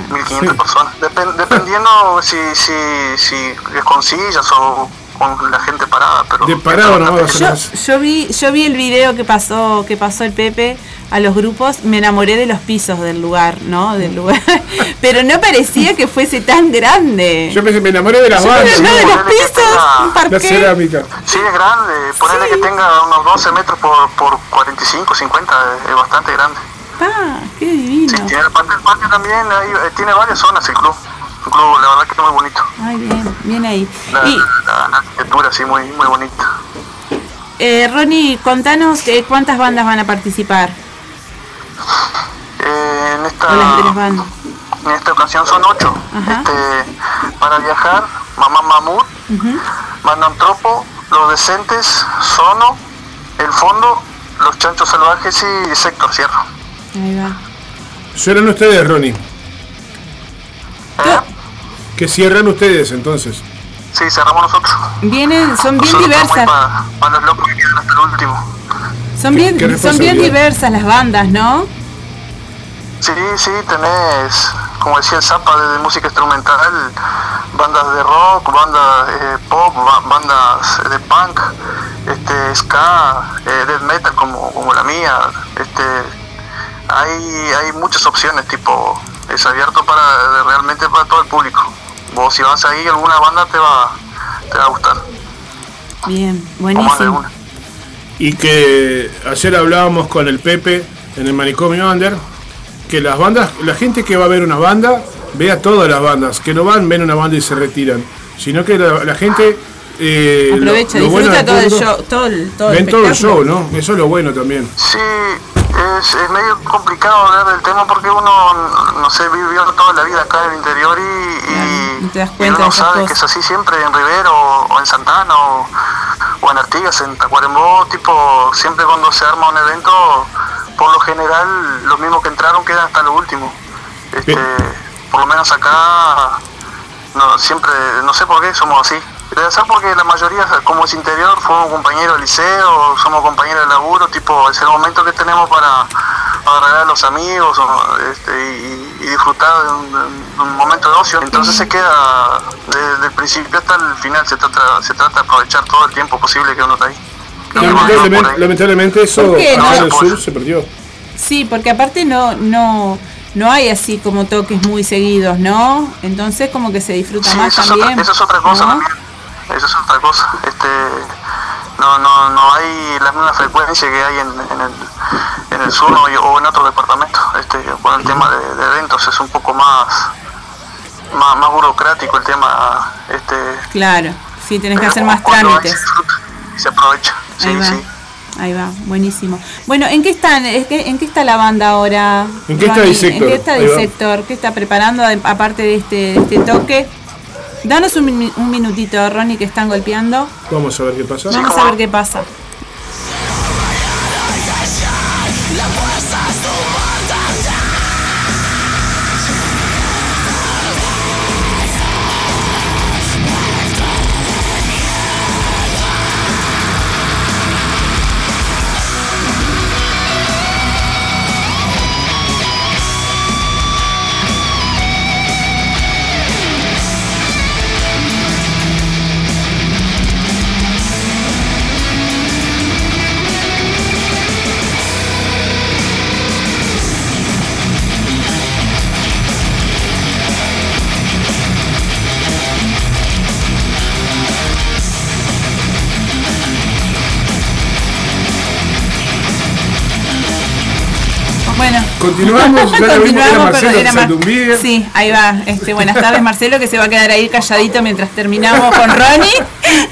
1.500 personas. Depen- dependiendo si, si, si es con sillas o con la gente parada. Pero De parado no va a Yo, yo vi, yo vi el video que pasó, que pasó el Pepe a los grupos, me enamoré de los pisos del lugar, ¿no? Del lugar. Pero no parecía que fuese tan grande. Yo me, me enamoré de las bandas, enamoré de los pisos, tenga- un la cerámica. Sí, es grande. Ponele que tenga unos 12 metros por, por 45, 50. Es, es bastante grande. Ah, qué Sí, divino. tiene el parque, el parque también. hay- eh, tiene varias zonas el club. Un club, la verdad que es muy bonito. Ay, bien, bien ahí. La, Y la- la arquitectura, sí, muy, muy bonita. eh, Ronnie, contanos eh, cuántas bandas van a participar. Eh, en esta bandas. En esta ocasión son ocho. Este, para viajar, Mamá Mamut, Manantropo, Los Decentes, Sono, El Fondo, Los Chanchos Salvajes y Sector Cierro. Ahí va. Cierran ustedes, Ronnie. ¿Eh? Que cierran ustedes entonces. Sí, cerramos nosotros. Vienen, son bien Nosotros diversas. Para, para los locos que quedan hasta el último. Son bien, qué son bien diversas las bandas, ¿no? Sí, sí, tenés, como decía el Zapa, de música instrumental, bandas de rock, bandas eh, pop, ba- bandas de punk, este, ska, eh, death metal como, como la mía. Este, hay, hay muchas opciones, tipo, es abierto para realmente para todo el público. Vos si vas ahí, alguna banda te va, te va a gustar, Bien, buenísimo. Y que ayer hablábamos con el Pepe en el manicomio Under, que las bandas, la gente que va a ver una banda, vea todas las bandas, que no van, ven una banda y se retiran, sino que la, la gente eh, lo- Aprovecha, lo bueno disfruta todo el show, todo el, todo el ven todo el espectáculo. show, ¿no? Eso es lo bueno también. Sí, es, es medio complicado hablar del tema porque uno, no sé, vivió toda la vida acá en el interior y, y- no te das y uno sabe cosas. que es así siempre en Rivero o en Santana o, o en Artigas, en Tacuarembó, tipo, siempre cuando se arma un evento, por lo general los mismos que entraron quedan hasta lo último. Este, por lo menos acá, no, siempre, no sé por qué somos así. Porque la mayoría, como es interior, fuimos compañeros de liceo, somos compañeros de laburo, tipo, es el momento que tenemos para, para regalar a los amigos o, este, y, y disfrutar de un, de un momento de ocio. Entonces se queda desde el principio hasta el final, se trata, se trata de aprovechar todo el tiempo posible que uno está ahí. Lamentablemente, ahí. lamentablemente eso ¿Por qué acá no? el sur se perdió. Sí, porque aparte no, no, no hay así como toques muy seguidos, ¿no? Entonces como que se disfruta Sí, más eso, es otra, eso es otra cosa ¿no? también. Eso es otra cosa. Este, no, no, no hay la misma frecuencia que hay en, en el, en el sur o, o en otros departamentos. Este, con el tema de, de eventos es un poco más, más, más burocrático el tema. Este, Claro, sí, tenés que hacer más hay, trámites. Se, disfruta y se aprovecha. Sí, Ahí va. sí. Ahí va, buenísimo. Bueno, ¿en qué están? es que- ¿En qué está la banda ahora? ¿En qué está? Disector? ¿En qué está. Disector? ¿Qué está preparando aparte de este, de este toque? Danos un, un minutito, Ronnie, que están golpeando. Vamos a ver qué pasa. Vamos a ver qué pasa. Bueno, Continuamos, ya era Continuamos Marcelo con- era Mar- Saldumbiga. Sí, ahí va. Este, buenas tardes, Marcelo, que se va a quedar ahí calladito mientras terminamos con Ronnie.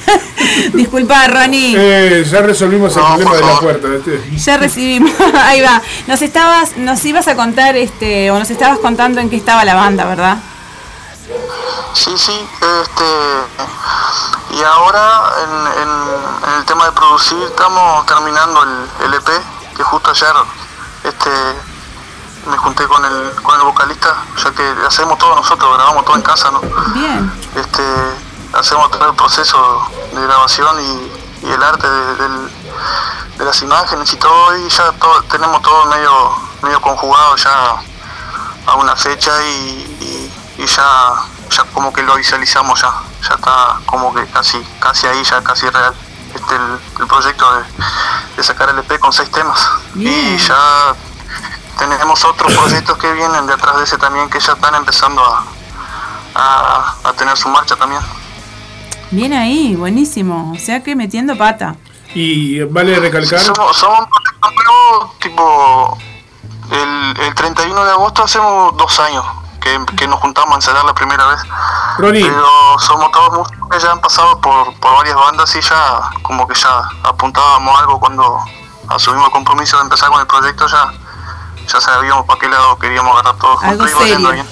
Disculpa, Ronnie. Eh, ya resolvimos el problema de la puerta. ¿viste? Ya recibimos, ahí va. Nos estabas, nos ibas a contar, este, o nos estabas contando en qué estaba la banda, ¿verdad? Sí, sí, este, y ahora en, en- en el tema de producir estamos terminando el, el EP, que justo ayer este, me junté con el, con el vocalista, ya que hacemos todo nosotros, grabamos todo en casa, ¿no? Bien. Este, hacemos todo el proceso de grabación y, y el arte de, de las imágenes y todo, y ya todo, tenemos todo medio, medio conjugado ya a una fecha y, y- y ya, ya como que lo visualizamos ya, ya está como que casi, casi ahí, ya casi real. Este el, el proyecto de, de sacar el EP con seis temas. Y ya tenemos otros proyectos que vienen detrás de ese también que ya están empezando a, a, a tener su marcha también. Bien ahí, buenísimo. O sea que metiendo pata. Y vale recalcar, Somos, somos un proyecto nuevo, tipo, el, el 31 de agosto hacemos dos años que, que nos juntamos a ensayar la primera vez. Ronnie, Pero somos todos músicos que ya han pasado por, por varias bandas y ya como que ya apuntábamos algo cuando asumimos el compromiso de empezar con el proyecto, ya, ya sabíamos para qué lado queríamos agarrar todo Algo juntos y serio. bien.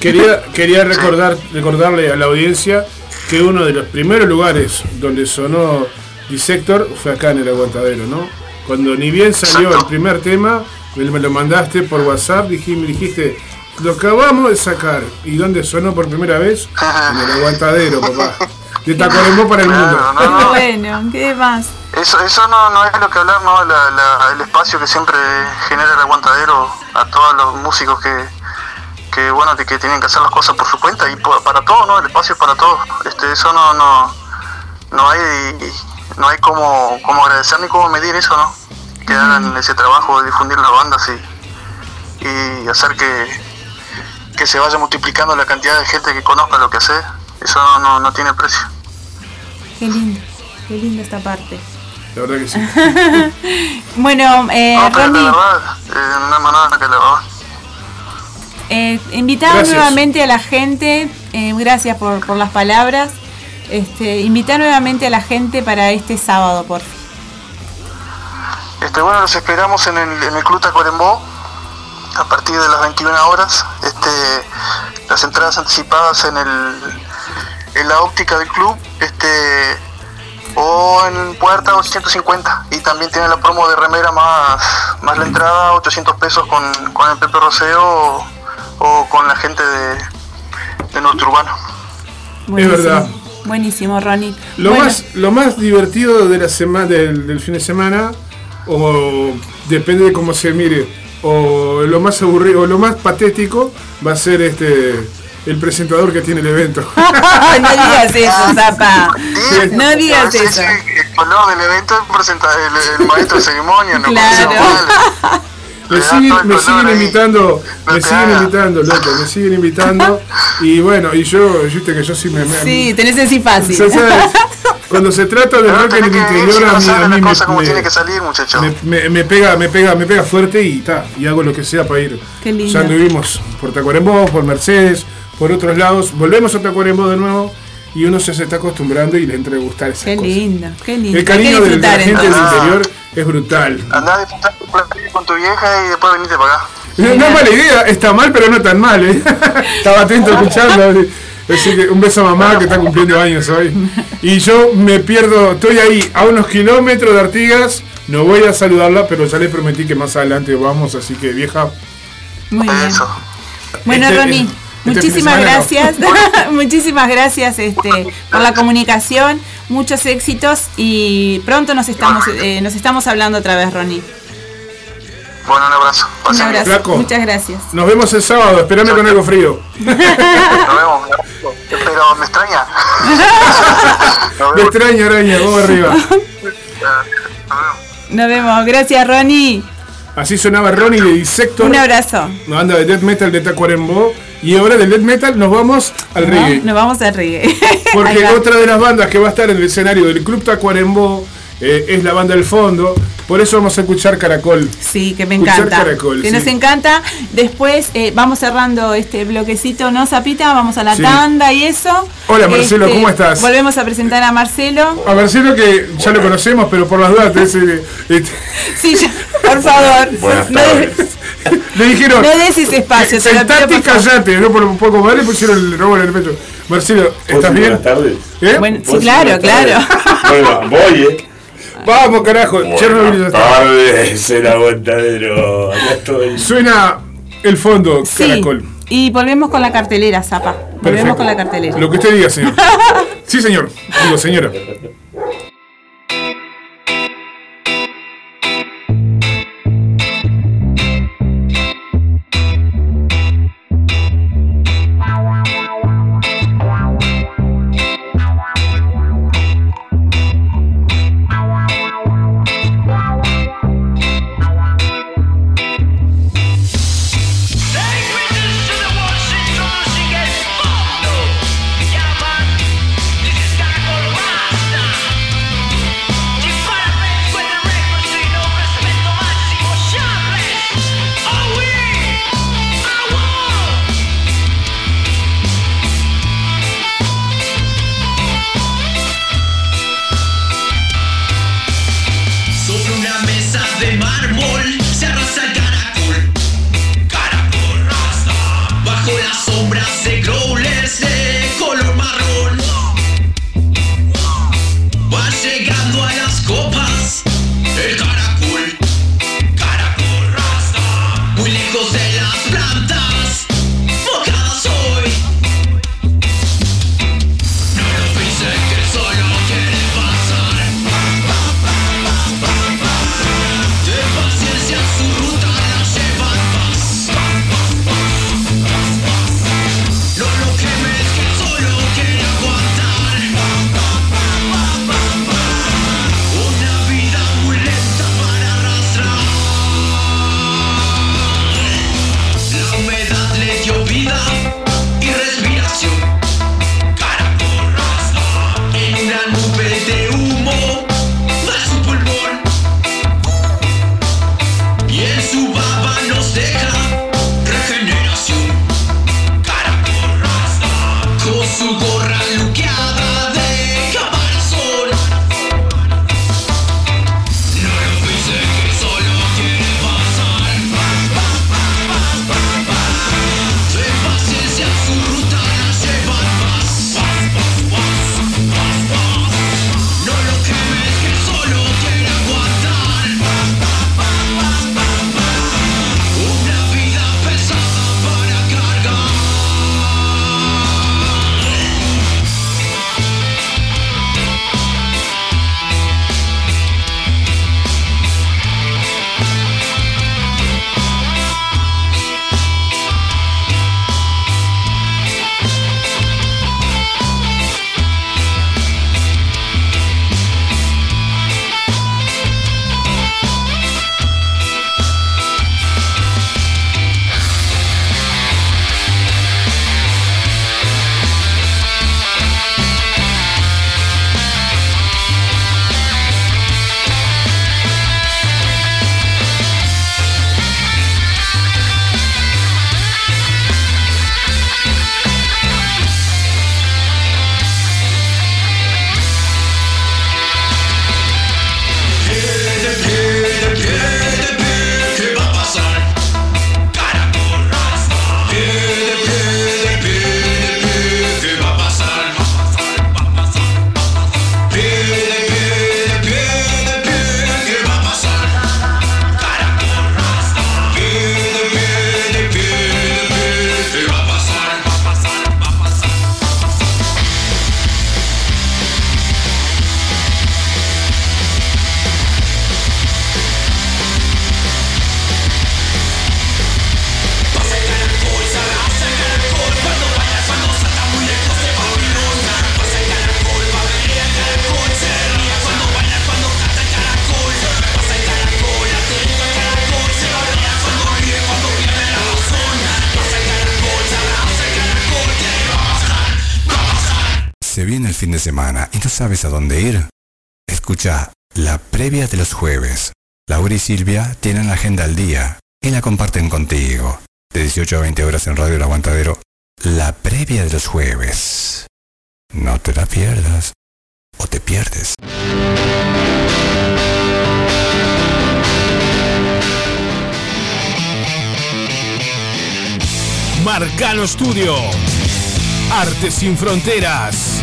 quería, quería recordar, recordarle a la audiencia que uno de los primeros lugares donde sonó Dissector fue acá en el Aguantadero, ¿no? Cuando ni bien salió el primer tema, me lo mandaste por WhatsApp, dije, me dijiste, lo acabamos de sacar. ¿Y dónde sonó por primera vez? En el Aguantadero, papá. De Tacuarembó para el mundo. Claro, no, no. Bueno, ¿qué más? Eso, eso no, no es lo que hablar, ¿no? La- la- el espacio que siempre genera el aguantadero a todos los músicos que, que bueno, que, que tienen que hacer las cosas por su cuenta y por- para todos, ¿no? El espacio es para todos. Este, eso no, no, no hay, no hay como, como agradecer ni cómo medir eso, ¿no? Que hagan ese trabajo de difundir las bandas y, y hacer que, que se vaya multiplicando la cantidad de gente que conozca lo que hace. Eso no, no, no tiene precio. Qué lindo, qué linda esta parte. La verdad que sí. Bueno, eh, No, la verdad, eh, que la verdad. eh, nuevamente a la gente, eh, gracias por, por las palabras. Este, invitar nuevamente a la gente para este sábado, por favor. Este, bueno, los esperamos en el, en el Club Tacuarembó a partir de las 21 horas. Este, las entradas anticipadas en, el, en la óptica del club este, o en puerta 850. Y también tiene la promo de remera más, más la entrada, 800 pesos con, con el Pepe Roseo o, o con la gente de, de nuestro urbano. Buenísimo. verdad. Buenísimo, Ronnie. Lo, Bueno, más, lo más divertido de la semana del, del fin de semana, o depende de cómo se mire, o lo más aburrido, o lo más patético, va a ser este el presentador que tiene el evento. no digas eso, Zapa. Sí, No digas eso. sí, el color del evento presenta el, el maestro de ceremonia, no Claro. Me siguen, me siguen No me siguen hagas. invitando, loco, me siguen invitando. Y bueno, y yo, viste que yo sí me. me- Sí, tenés así fácil. Cuando se trata de rock en el que interior, a mí, a mí me, como me- tiene que salir, muchacho. me, me- me pega, me pega, me pega fuerte y ta, y hago lo que sea para ir. Qué lindo. Ya anduvimos por Tacuarembó, por Mercedes, por otros lados. Volvemos a Tacuarembó de nuevo y uno se, se está acostumbrando y le entra a gustar esas Qué cosas. lindo, qué lindo. El cariño de la gente del interior es brutal. Andá a disfrutar con tu vieja y después venite para acá. No es mala idea, está mal, pero no tan mal, ¿eh? Estaba atento escuchando. Así que un beso a mamá que está cumpliendo años hoy. Y yo me pierdo, estoy ahí a unos kilómetros de Artigas. No voy a saludarla, pero ya le prometí que más adelante vamos, así que vieja. Muy bien. Eso. Bueno, Este- Ronnie, este muchísimas gracias. muchísimas gracias este, por la comunicación, muchos éxitos y pronto nos estamos, eh, nos estamos hablando otra vez, Ronnie. Bueno, un abrazo. Un Pasen bien. abrazo. Flaco. Muchas gracias. Nos vemos el sábado, esperame con algo frío. Nos vemos. Pero me extraña. Me extraña, araña, vamos arriba. Nos vemos. Nos vemos. Gracias, Ronnie. Así sonaba Ronnie de Dissector, Un abrazo. una banda de death metal de Tacuarembó. Y ahora del death metal nos vamos al reggae. Nos vamos al reggae. Porque otra de las bandas que va a estar en el escenario del Club Tacuarembó eh, es la banda del fondo. Por eso vamos a escuchar Caracol. Sí, que me Escuchar encanta. Caracol, que sí. nos encanta. Después eh, vamos cerrando este bloquecito, ¿no, Zapita? Vamos a la Sí. tanda y eso. Este, Hola, Marcelo, ¿cómo estás? Volvemos a presentar a Marcelo. A Marcelo que ya lo conocemos, pero por las dudas te dice, este, Sí, ya, por favor. Buenas tardes. le dijeron. no des ese espacio. te Sentate y callate, no por un poco más le pusieron el robo en el pecho. Marcelo, ¿Puedo ¿estás bien? Buenas tardes. ¿Eh? Bueno, sí, ¿Puedo decir claro, tardes? claro. Bueno, voy, ¿eh? Vamos, carajo. Buenas tardes, el aguantadero. Acá estoy. Suena el fondo, sí. Y volvemos con la cartelera, Zapa. Volvemos con la cartelera. Lo que usted diga, señor. Sí, señor. Digo, señora. sabes a dónde ir? Escucha la previa de los jueves. Laura y Silvia tienen la agenda al día y la comparten contigo. De 18 a 20 horas en Radio El Aguantadero, la previa de los jueves. No te la pierdas o te pierdes. Marcano Studio. Arte sin fronteras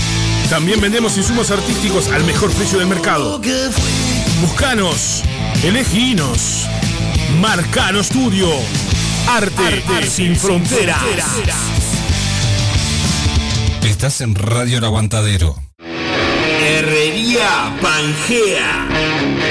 También vendemos insumos artísticos al mejor precio del mercado. Buscanos, eleginos. Marcano Studio. Arte, sin fronteras. Estás en Radio El Aguantadero. Herrería Pangea.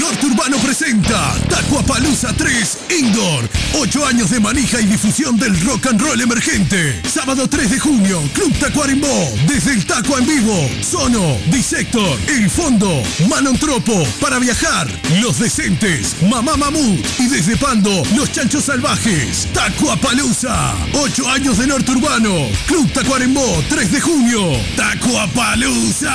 Norte Urbano presenta Tacuapalooza 3 Indoor. 8 años de manija y difusión del rock and roll emergente. Sábado 3 de junio, Club Tacuarembó. Desde el Taco en vivo. Sono, Disector, El Fondo, Manontropo. Para viajar, Los Decentes, Mamá Mamut. Y desde Pando, Los Chanchos Salvajes. Tacuapalooza. 8 años de Norte Urbano. Club Tacuarembó, 3 de junio. Tacuapalooza.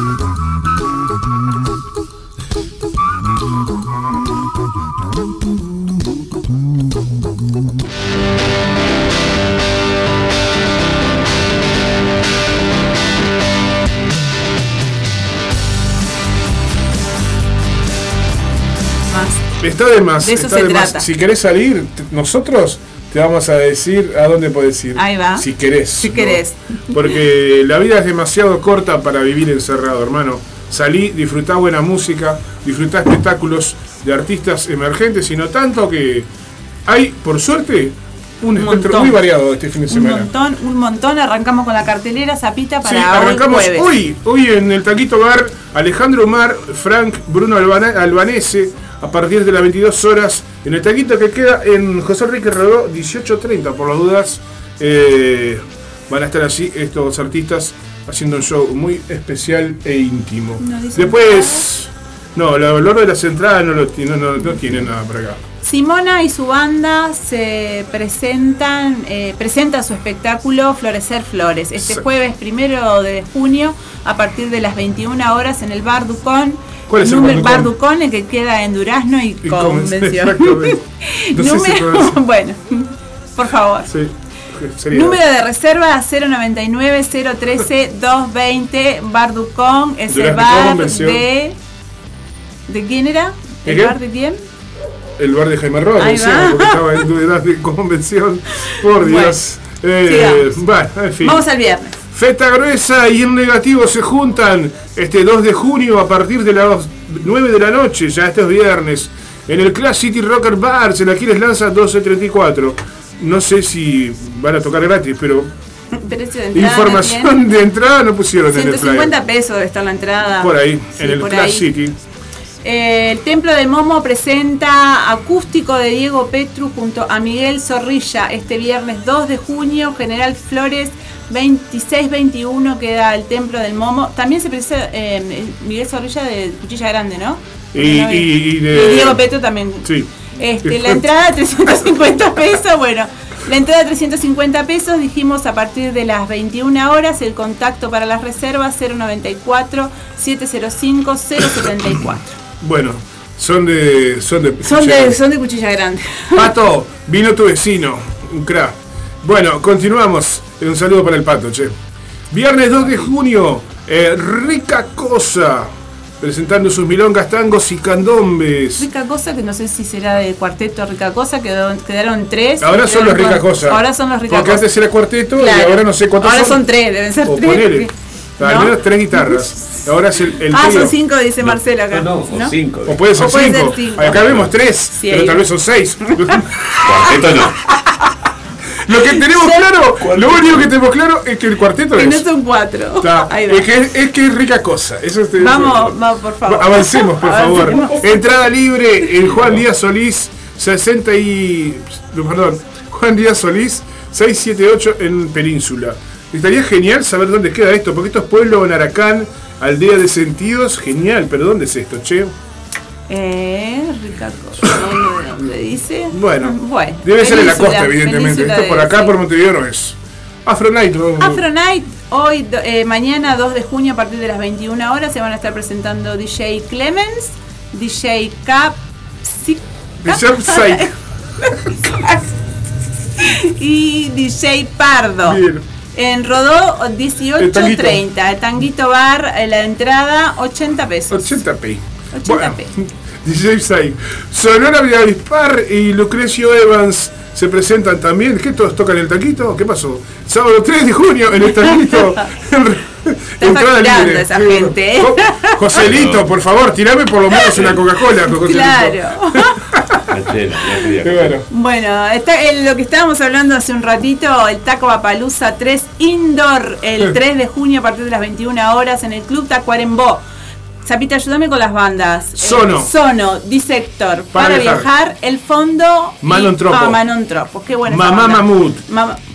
Está de más. De eso está se de más. Si querés salir, nosotros te vamos a decir a dónde podés ir. Ahí va. Si querés. Si ¿no? querés. Porque la vida es demasiado corta para vivir encerrado, hermano. Salí, disfrutá buena música, disfrutá espectáculos de artistas emergentes y no tanto que hay, por suerte, un espectro montón. muy variado este fin de Un semana. montón, un montón. Arrancamos con la cartelera Zapita Sí, para arrancamos hoy jueves. hoy, hoy en el Taquito Bar, Alejandro Mar, Frank, Bruno Albanese, a partir de las 22 horas, en el Taquito que queda en José Enrique Rodó, 18.30, por las dudas, eh, van a estar allí estos artistas haciendo un show muy especial e íntimo. No Después, no, el valor de las entradas no, lo, ti- no, no, no tiene nada para acá. Simona y su banda se presentan, eh, presenta su espectáculo Florecer Flores este Sí. jueves primero de junio a partir de las 21 horas en el Bar Ducón. ¿Cuál es el Número- Bar Bar Ducón? El que queda en Durazno y, Y Convención. No si Número, bueno, por favor. Sí, sería- Número de reserva 099 013 220 Bar Ducón, es el bar de ¿De quién era? ¿De ¿El qué? bar de quién? El bar de Jaime decía, va. porque estaba en dudas de convención. Por Bueno, Dios. Eh, bueno, en fin. Vamos al viernes. Feta Gruesa y en negativo se juntan este 2 de junio a partir de las 9 de la noche, ya este es viernes, en el Class City Rocker Bars, en Aquiles Lanza 1234. No sé si van a tocar gratis, pero Precio de entrada, información de entrada no pusieron en el flyer. 150 pesos estar la entrada. Por ahí, Sí, en el Class ahí. City. Eh, el Templo del Momo presenta acústico de Diego Petru junto a Miguel Zorrilla este viernes 2 de junio, General Flores 26-21 queda el Templo del Momo. También se presenta eh, Miguel Zorrilla de Cuchilla Grande, ¿no? Y, y- y de- Y Diego Petru también. Sí. Este, la entrada 350 pesos, bueno, la entrada 350 pesos, dijimos a partir de las 21 horas, el contacto para las reservas 094 705 074. Bueno, son de. Son de. Son de, son de cuchilla grande. Pato, vino tu vecino, un crack. Bueno, continuamos. Un saludo para el pato, che. Viernes 2 de junio, eh, Rica Cosa, presentando sus milongas, tangos y candombes. Rica cosa que no sé si será de cuarteto Rica cosa, quedó- quedaron tres. Ahora son los Quedaron Rica Cosa. Ahora son los Rica Porque Cosa. antes era cuarteto y ahora no sé cuántos Ahora son. son tres, deben ser O tres. ponele. porque- Al ¿no? menos tres guitarras. Ahora es el, el Ah, trío. son cinco, dice Marcelo acá. No, no, o cinco. O puede ser O puede ser cinco. Acá vemos tres, Sí, pero tal vez son seis. Cuarteto no. Lo que tenemos claro, lo único que tenemos claro es que el cuarteto Que es. no son cuatro. Está. Ahí va. Es que es que es rica cosa. Eso Vamos, vamos, por favor. Avancemos, por favor. Entrada libre en Juan Díaz Solís, 60 y. Perdón, Juan Díaz Solís, 678 en Península. Estaría genial saber dónde queda esto, porque esto es Pueblo Naracán, Aldea de Sentidos. Genial, pero ¿dónde es esto, che? Eh, Rica cosa. ¿Dónde, dónde dice? Bueno, Bueno, debe ser en la costa, evidentemente. Esto por acá, por Montevideo, no es. Afronite, vamos. Afronite, hoy, do- eh, mañana 2 de junio a partir de las 21 horas se van a estar presentando DJ Clemens, DJ Cap, sí, DJ Psych. y DJ Pardo. Bien. En Rodó El 18.30, el Tanguito Bar, eh, la entrada 80 pesos. 80 p. 80 Bueno, p. DJ Psych. Sonora Dispar y Lucrecio Evans se presentan también. ¿Qué todos tocan el taquito? ¿Qué pasó? Sábado 3 de junio en el taquito. Entrada libre. esa gente, ¿eh? Jo- Joselito, por favor, tirame por lo menos una Coca-Cola. Claro. Bueno. Bueno, está el- lo que estábamos hablando hace un ratito, el Taco Apalusa 3 Indoor, el 3 de junio a partir de las 21 horas en el Club Tacuarembó. Zapita, ayúdame con las bandas. Eh, Sono. Sono, Disector, Para para, viajar. viajar. el fondo. Manon Tropo. Ah, Manon Tropo, qué buena. Mamá. Mamut.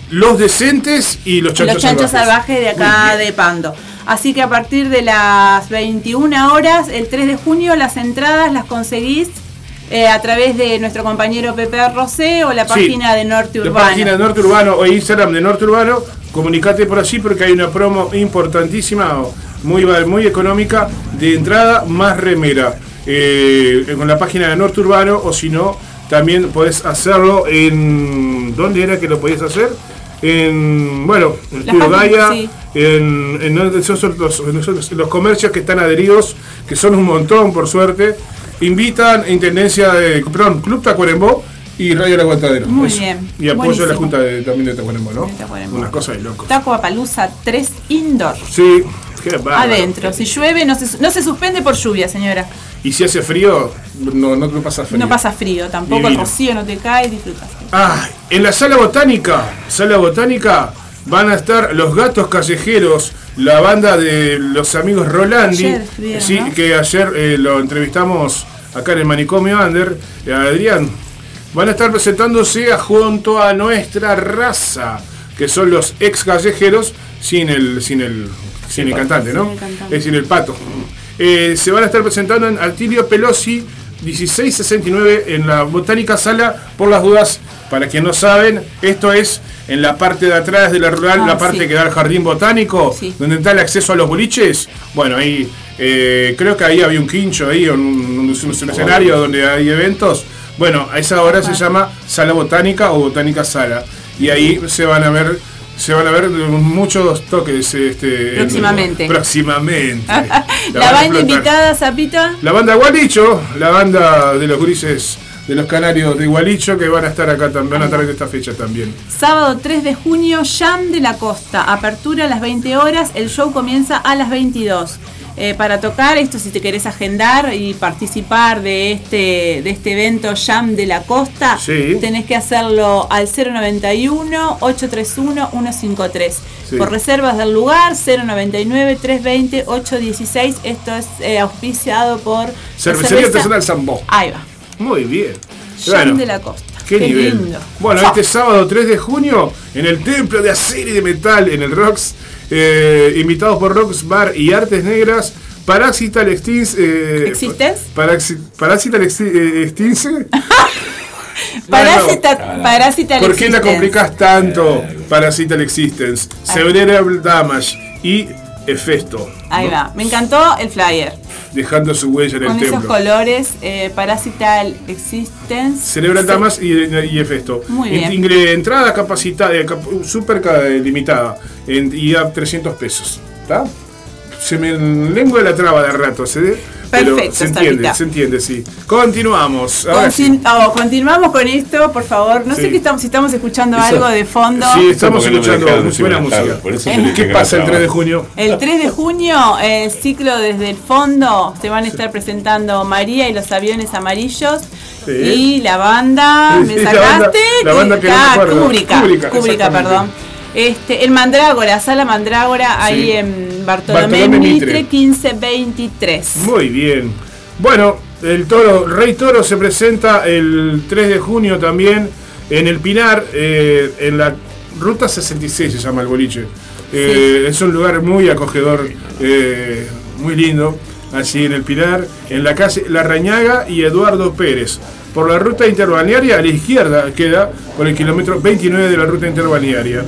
Los decentes y los chanchos, los chanchos salvajes de acá de Pando. Así que a partir de las 21 horas, el 3 de junio, las entradas las conseguís eh, a través de nuestro compañero Pepe Rosé o la Sí. página de Norte La Urbano. página de Norte Urbano o Instagram de Norte Urbano, comunicate por allí porque hay una promo importantísima, muy, muy económica, de entrada más remera. Eh, con la página de Norte Urbano o si no, también podés hacerlo en... ¿Dónde era que lo podías hacer? En, bueno, en La Estudio página, Gaia, sí. en, en los, en esos- los comercios que están adheridos, que son un montón por suerte, invitan a Intendencia de, perdón, Club Tacuarembó y Radio El Aguantadero. Muy Eso. bien, Y apoyo a la. Junta de- también de Tacuarembó, ¿no? Tacuarembó. Una cosa de loco. Taco Apalusa 3 Indoor. Sí, qué bárbaro. Adentro. Si llueve, no se, no se suspende por lluvia, señora. Y si hace frío, no, no te pasa frío. No pasa frío tampoco, Divino. el rocío no te cae, disfrutas. Ah, en la sala botánica, sala botánica, van a estar los gatos callejeros, la banda de los amigos Rolandi, Ayer sí, ¿no? que ayer eh, lo entrevistamos acá en el manicomio Under, eh, Adrián. Van a estar presentándose a- junto a nuestra raza, que son los ex callejeros sin el, sin el, sin el cantante, ¿no? Sin el cantante. Es sin el pato. Eh, se van a estar presentando en Artilio Pelosi 1669 en la Botánica Sala, por las dudas, para quien no saben, esto es en la parte de atrás de la rural, Ah, la parte sí. que da al jardín botánico, Sí. donde está el acceso a los boliches. Bueno, ahí eh, creo que ahí había un quincho, ahí un, un- un escenario donde hay eventos. Bueno, a esa hora se llama Sala Botánica o Botánica Sala. Y ahí se van a ver se van a ver muchos toques este, en- Próximamente. próximamente. La, banda invitada, Zapita. La banda Gualicho, la banda de los grises de los canarios de Gualicho que van a estar acá también, van a estar en esta fecha también. Sábado 3 de junio, Jam de la Costa. Apertura a las 20 horas, el show comienza a las 22. Eh, para tocar. Esto si te querés agendar y participar de este, de este evento Jam de la Costa, Sí. tenés que hacerlo al 091-831-153. Sí. Por reservas del lugar, 099-320-816. Esto es eh, auspiciado por... Cervecería Artesanal Sambo. Ahí va. Muy bien. Jam Bueno, de la Costa. Qué, nivel. lindo. Bueno, este sábado 3 de junio, en el Templo de Acero y de Metal, en el Rocks, eh, invitados por Rocks Bar y Artes Negras, Parasital Extince. Eh, ¿Existes? Paraxi- Parasital eh, Extince. Parasita, Parasital ¿Por qué la Existence. complicás tanto? Parasital Existence, Several Damage y Efesto. Ahí va. Me encantó el flyer. Dejando su huella en el Con esos templo. colores, eh, Parasital Existence. Cerebral Sí. Damas y, y Efesto. Muy bien. Entrada capacitada, eh, super ca- limitada en- y a 300 pesos. ¿Está? Se me lengua la traba de rato, ¿se ve? Pero Perfecto, se entiende, se entiende, sí. Continuamos. Sí. Oh, continuamos con esto, por favor. No sé Sí. qué estamos, si estamos escuchando Eso- algo de fondo. Sí, estamos no escuchando encima buena música. por eso Eh, ¿Qué pasa el 3 de junio? El 3 de junio, el ciclo desde el fondo, se van a estar presentando María y los aviones amarillos. Sí. Y la banda, Sí, me sí, la sacaste. banda- la banda que no ah, exactamente. perdón. Este, el Mandrágora, Sala Mandrágora, ahí Sí. en Bartolomé, Bartolomé Mitre, Mitre. 1523. Muy bien. Bueno, el toro, Rey Toro se presenta el 3 de junio también en el Pinar, eh, en la Ruta 66 se llama el boliche. Eh, Es un lugar muy acogedor, eh, muy lindo, allí en el Pinar, en la calle La Rañaga y Eduardo Pérez. Por la ruta interbalnearia, a la izquierda queda, por el kilómetro 29 de la ruta interbalnearia.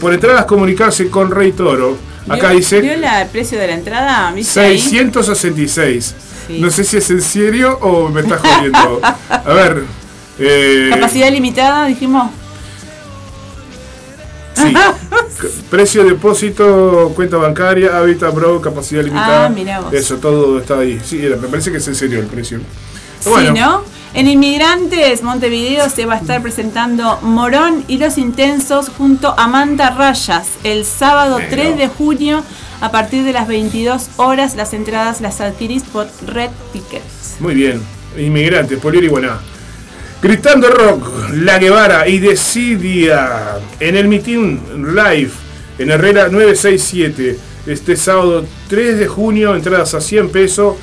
Por entradas comunicarse con Rey Toro. Acá ¿Vio- dice ¿Vio la- el precio de la entrada? ¿Viste ahí? 666. Sí. No sé si es en serio o me estás jodiendo. A ver. eh, Capacidad limitada, dijimos. sí. Precio, depósito, cuenta bancaria, hábitat, bro, capacidad limitada. Ah, mirá vos. Eso, todo está ahí. Sí, me parece que es en serio el precio. Sí, Bueno, ¿no? En Inmigrantes Montevideo se va a estar presentando Morón y los Intensos junto a Manta Rayas el sábado 3 de junio a partir de las 22 horas. Las entradas las adquirís por Red Tickets. Muy bien. Inmigrantes, Polier y Buená. Gritando Rock, La Guevara y Decidia en el Mitin Live en Herrera 967. Este sábado 3 de junio, entradas a 100 pesos.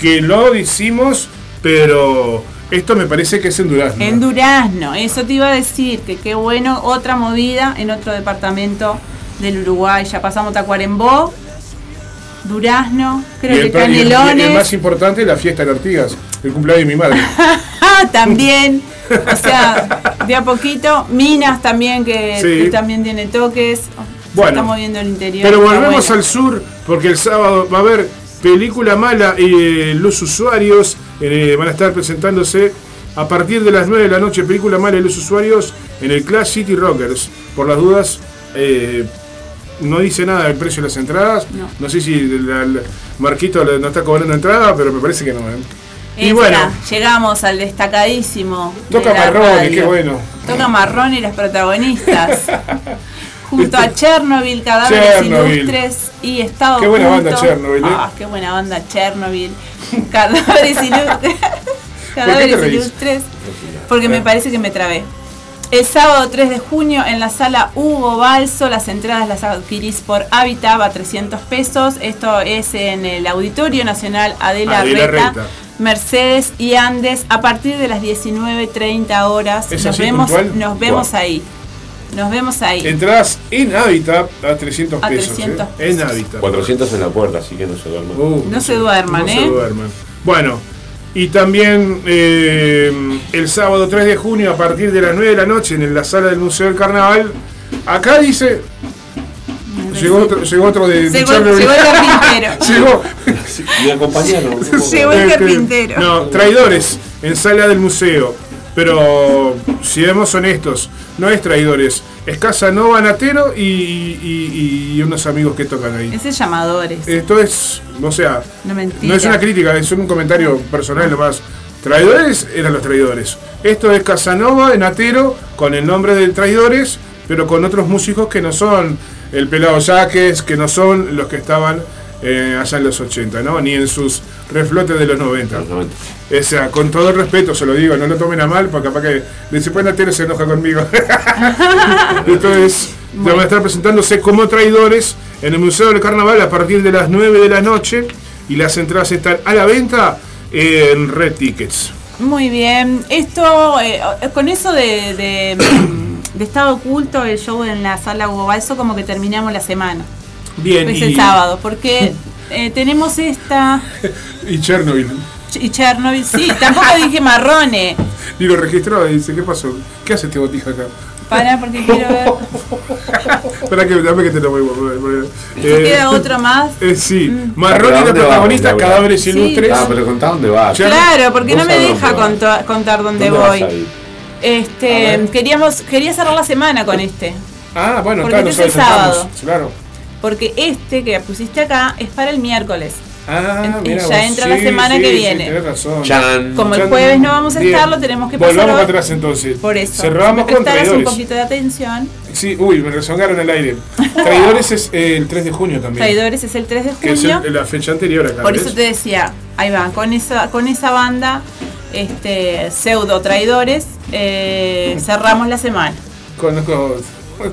Que lo hicimos, pero esto me parece que es en Durazno. En Durazno, eso te iba a decir, que qué bueno, otra movida en otro departamento del Uruguay. Ya pasamos Tacuarembó, Durazno, creo y, que el, y el- y el Canelones. más importante, la fiesta de Artigas, el cumpleaños de mi madre. También. O sea, de a poquito. Minas también, que, Sí. que también tiene toques. Se Bueno, está moviendo el interior. Pero volvemos bueno. al sur, porque el sábado va a haber película mala y eh, los usuarios eh, van a estar presentándose a partir de las 9 de la noche. Película mala y los usuarios en el Clash City Rockers. Por las dudas, eh, no dice nada del precio de las entradas. No, sé si la- la- Marquito no está cobrando entrada, pero me parece que no. Y bueno, llegamos al destacadísimo. de toca Marrone, radio. qué bueno. Toca Marrón y los protagonistas. Junto a Chernobyl, Cadáveres Chernobyl. Ilustres y Estado Qué buena banda Chernobyl, ¿eh? Ah, qué buena banda Chernobyl. Cadáveres Ilustres. Cadáveres? Ilustres. Porque me parece que me trabé. El sábado 3 de junio en la sala Hugo Balso, las entradas las adquirís por Habitab a 300 pesos. Esto es en el Auditorio Nacional Adela, Adela Reta, Reta. Mercedes y Andes a partir de las 19.30 horas. ¿Es Nos así, vemos, nos vemos ahí. Nos vemos ahí. entradas en Habitat a 300 A pesos. 300 ¿eh? En Habitat. 400 en la puerta, así que no se duerman. Uh, No se duerman, no ¿eh? se duerman. Bueno, y también eh, el sábado 3 de junio a partir de las 9 de la noche en la sala del Museo del Carnaval. Acá dice. Llegó otro, llegó otro de, Llegó- llegó el carpintero. Llegó. Me acompañaron. Llegó el Este, carpintero. No, traidores en sala del museo. Pero si vemos honestos, no es traidores. Es Casanova Natero y, y- y unos amigos que tocan ahí. Ese llamadores. Esto es, o sea, No es una crítica, es un comentario personal nomás. Traidores eran los traidores. Esto es Casanova en Atero con el nombre de traidores, pero con otros músicos que no son el pelado Yaques, que no son los que estaban eh, allá en los 80, ¿no? Ni en sus reflotes de los 90. O sea, con todo el respeto se lo digo, no lo tomen a mal, porque capaz que después la tele se enoja conmigo. Entonces, van a estar presentándose como traidores en el Museo del Carnaval a partir de las 9 de la noche y las entradas están a la venta en Red Tickets. Muy bien. Esto, eh, con eso de, de, de estado oculto, el show en la sala Hugo Balso, como que terminamos la semana. Bien, Es y, el sábado, porque eh, tenemos esta. y Chernobyl. Y Chernobyl, sí, tampoco dije marrone. Y lo registró y dice, ¿qué pasó? ¿Qué hace este botija acá? Para, porque quiero ver. Espera que dame que te lo voy a poner. ¿Se queda otro más? Eh, sí, Mm. Marrón y la ¿Dónde protagonista, cadáveres Sí. ilustres. Ah, pero contá dónde vas. Claro, porque no me deja contar dónde, ¿Dónde vas voy. Este, queríamos, quería cerrar la semana con este. Ah, bueno, Porque claro, este es el sábado. Claro. Porque este que pusiste acá es para el miércoles. Ah, En- mira ya entra la sí, semana sí, que sí, viene. tenés razón. Chan. Como el jueves no vamos a estar, lo tenemos que pasar. Volvamos hoy. atrás entonces. Por eso. Cerramos con prestaras un traidores. poquito de atención. Sí, uy, me rezongaron el aire. Traidores es eh, el 3 de junio también. Traidores es el 3 de Que es junio. el- la fecha anterior acá. Por ¿ves? eso te decía, ahí va, con esa, con esa banda, este, pseudo traidores, eh, cerramos la semana. Conozco.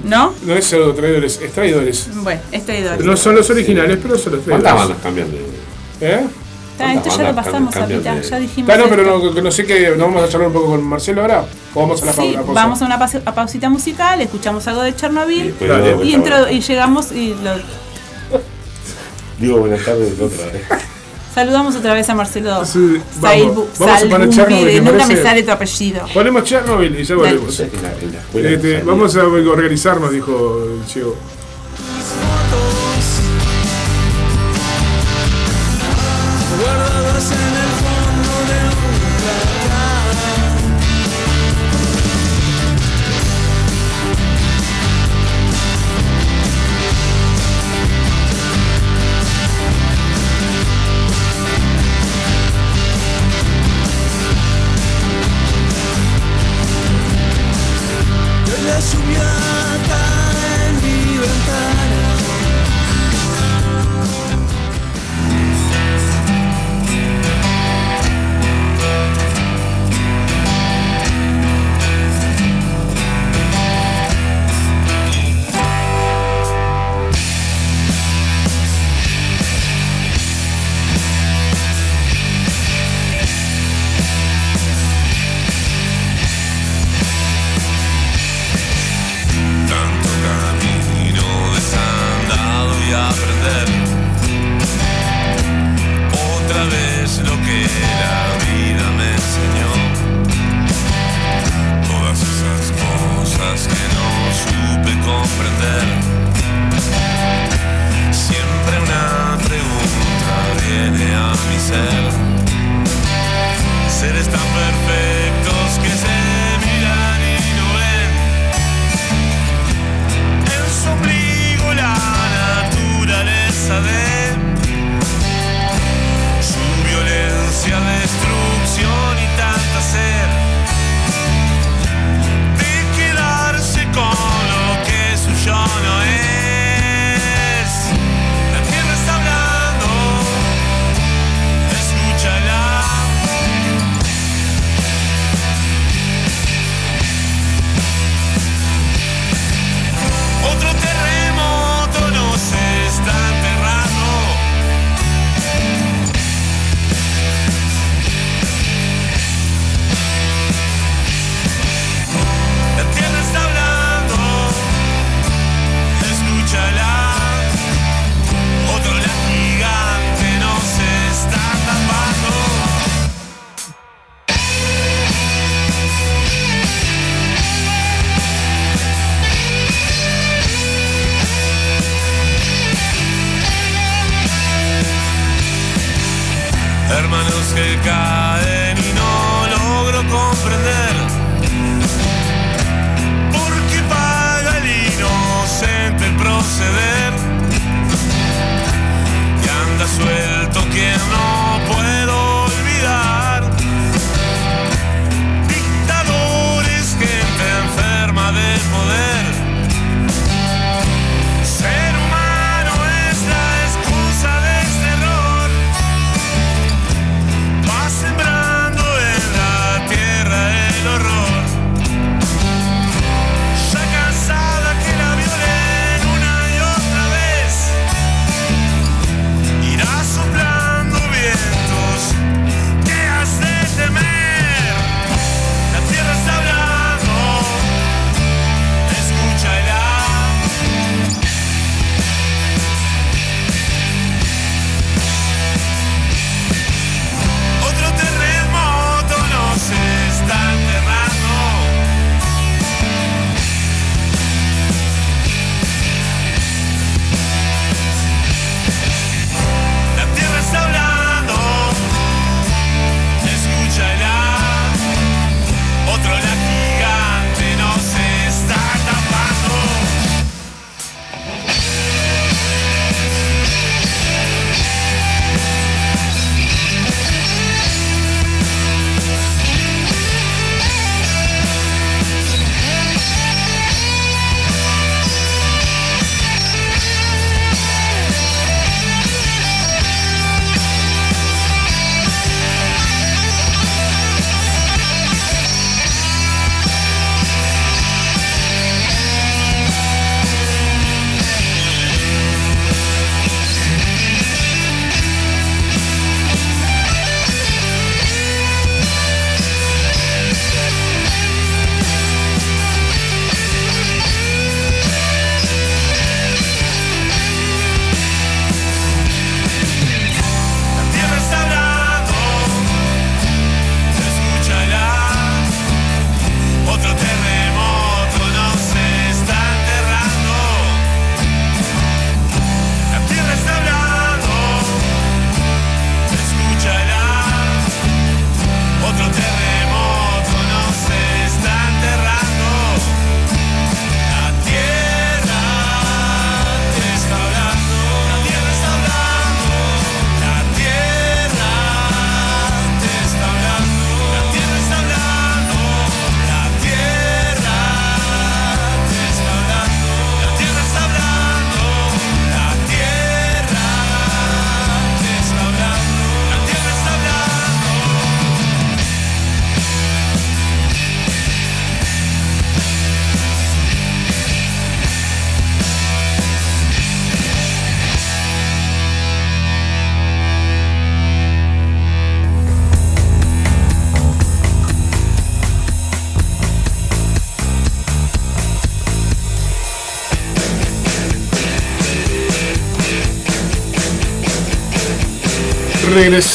¿No? No es pseudo traidores, es traidores. Bueno, es traidores. No son los originales, pero son los ¿Cuántas traidores. bandas cambian de.? ¿Eh? Está, esto ya lo pasamos, de- ya dijimos. Está, no, pero no, no sé que no vamos a charlar un poco con Marcelo ahora. O vamos a la, Sí, pausa. vamos a una pause- a pausita musical, escuchamos algo de Chernobyl y, está entro- y llegamos y lo- Digo buenas tardes otra vez. Saludamos otra vez a Marcelo Sí, vamos. Vamos a poner Chernobyl, de- ¿te nunca me sale tu apellido. Ponemos Chernobyl y ya volvemos. Este, vamos a organizarnos, dijo el chico.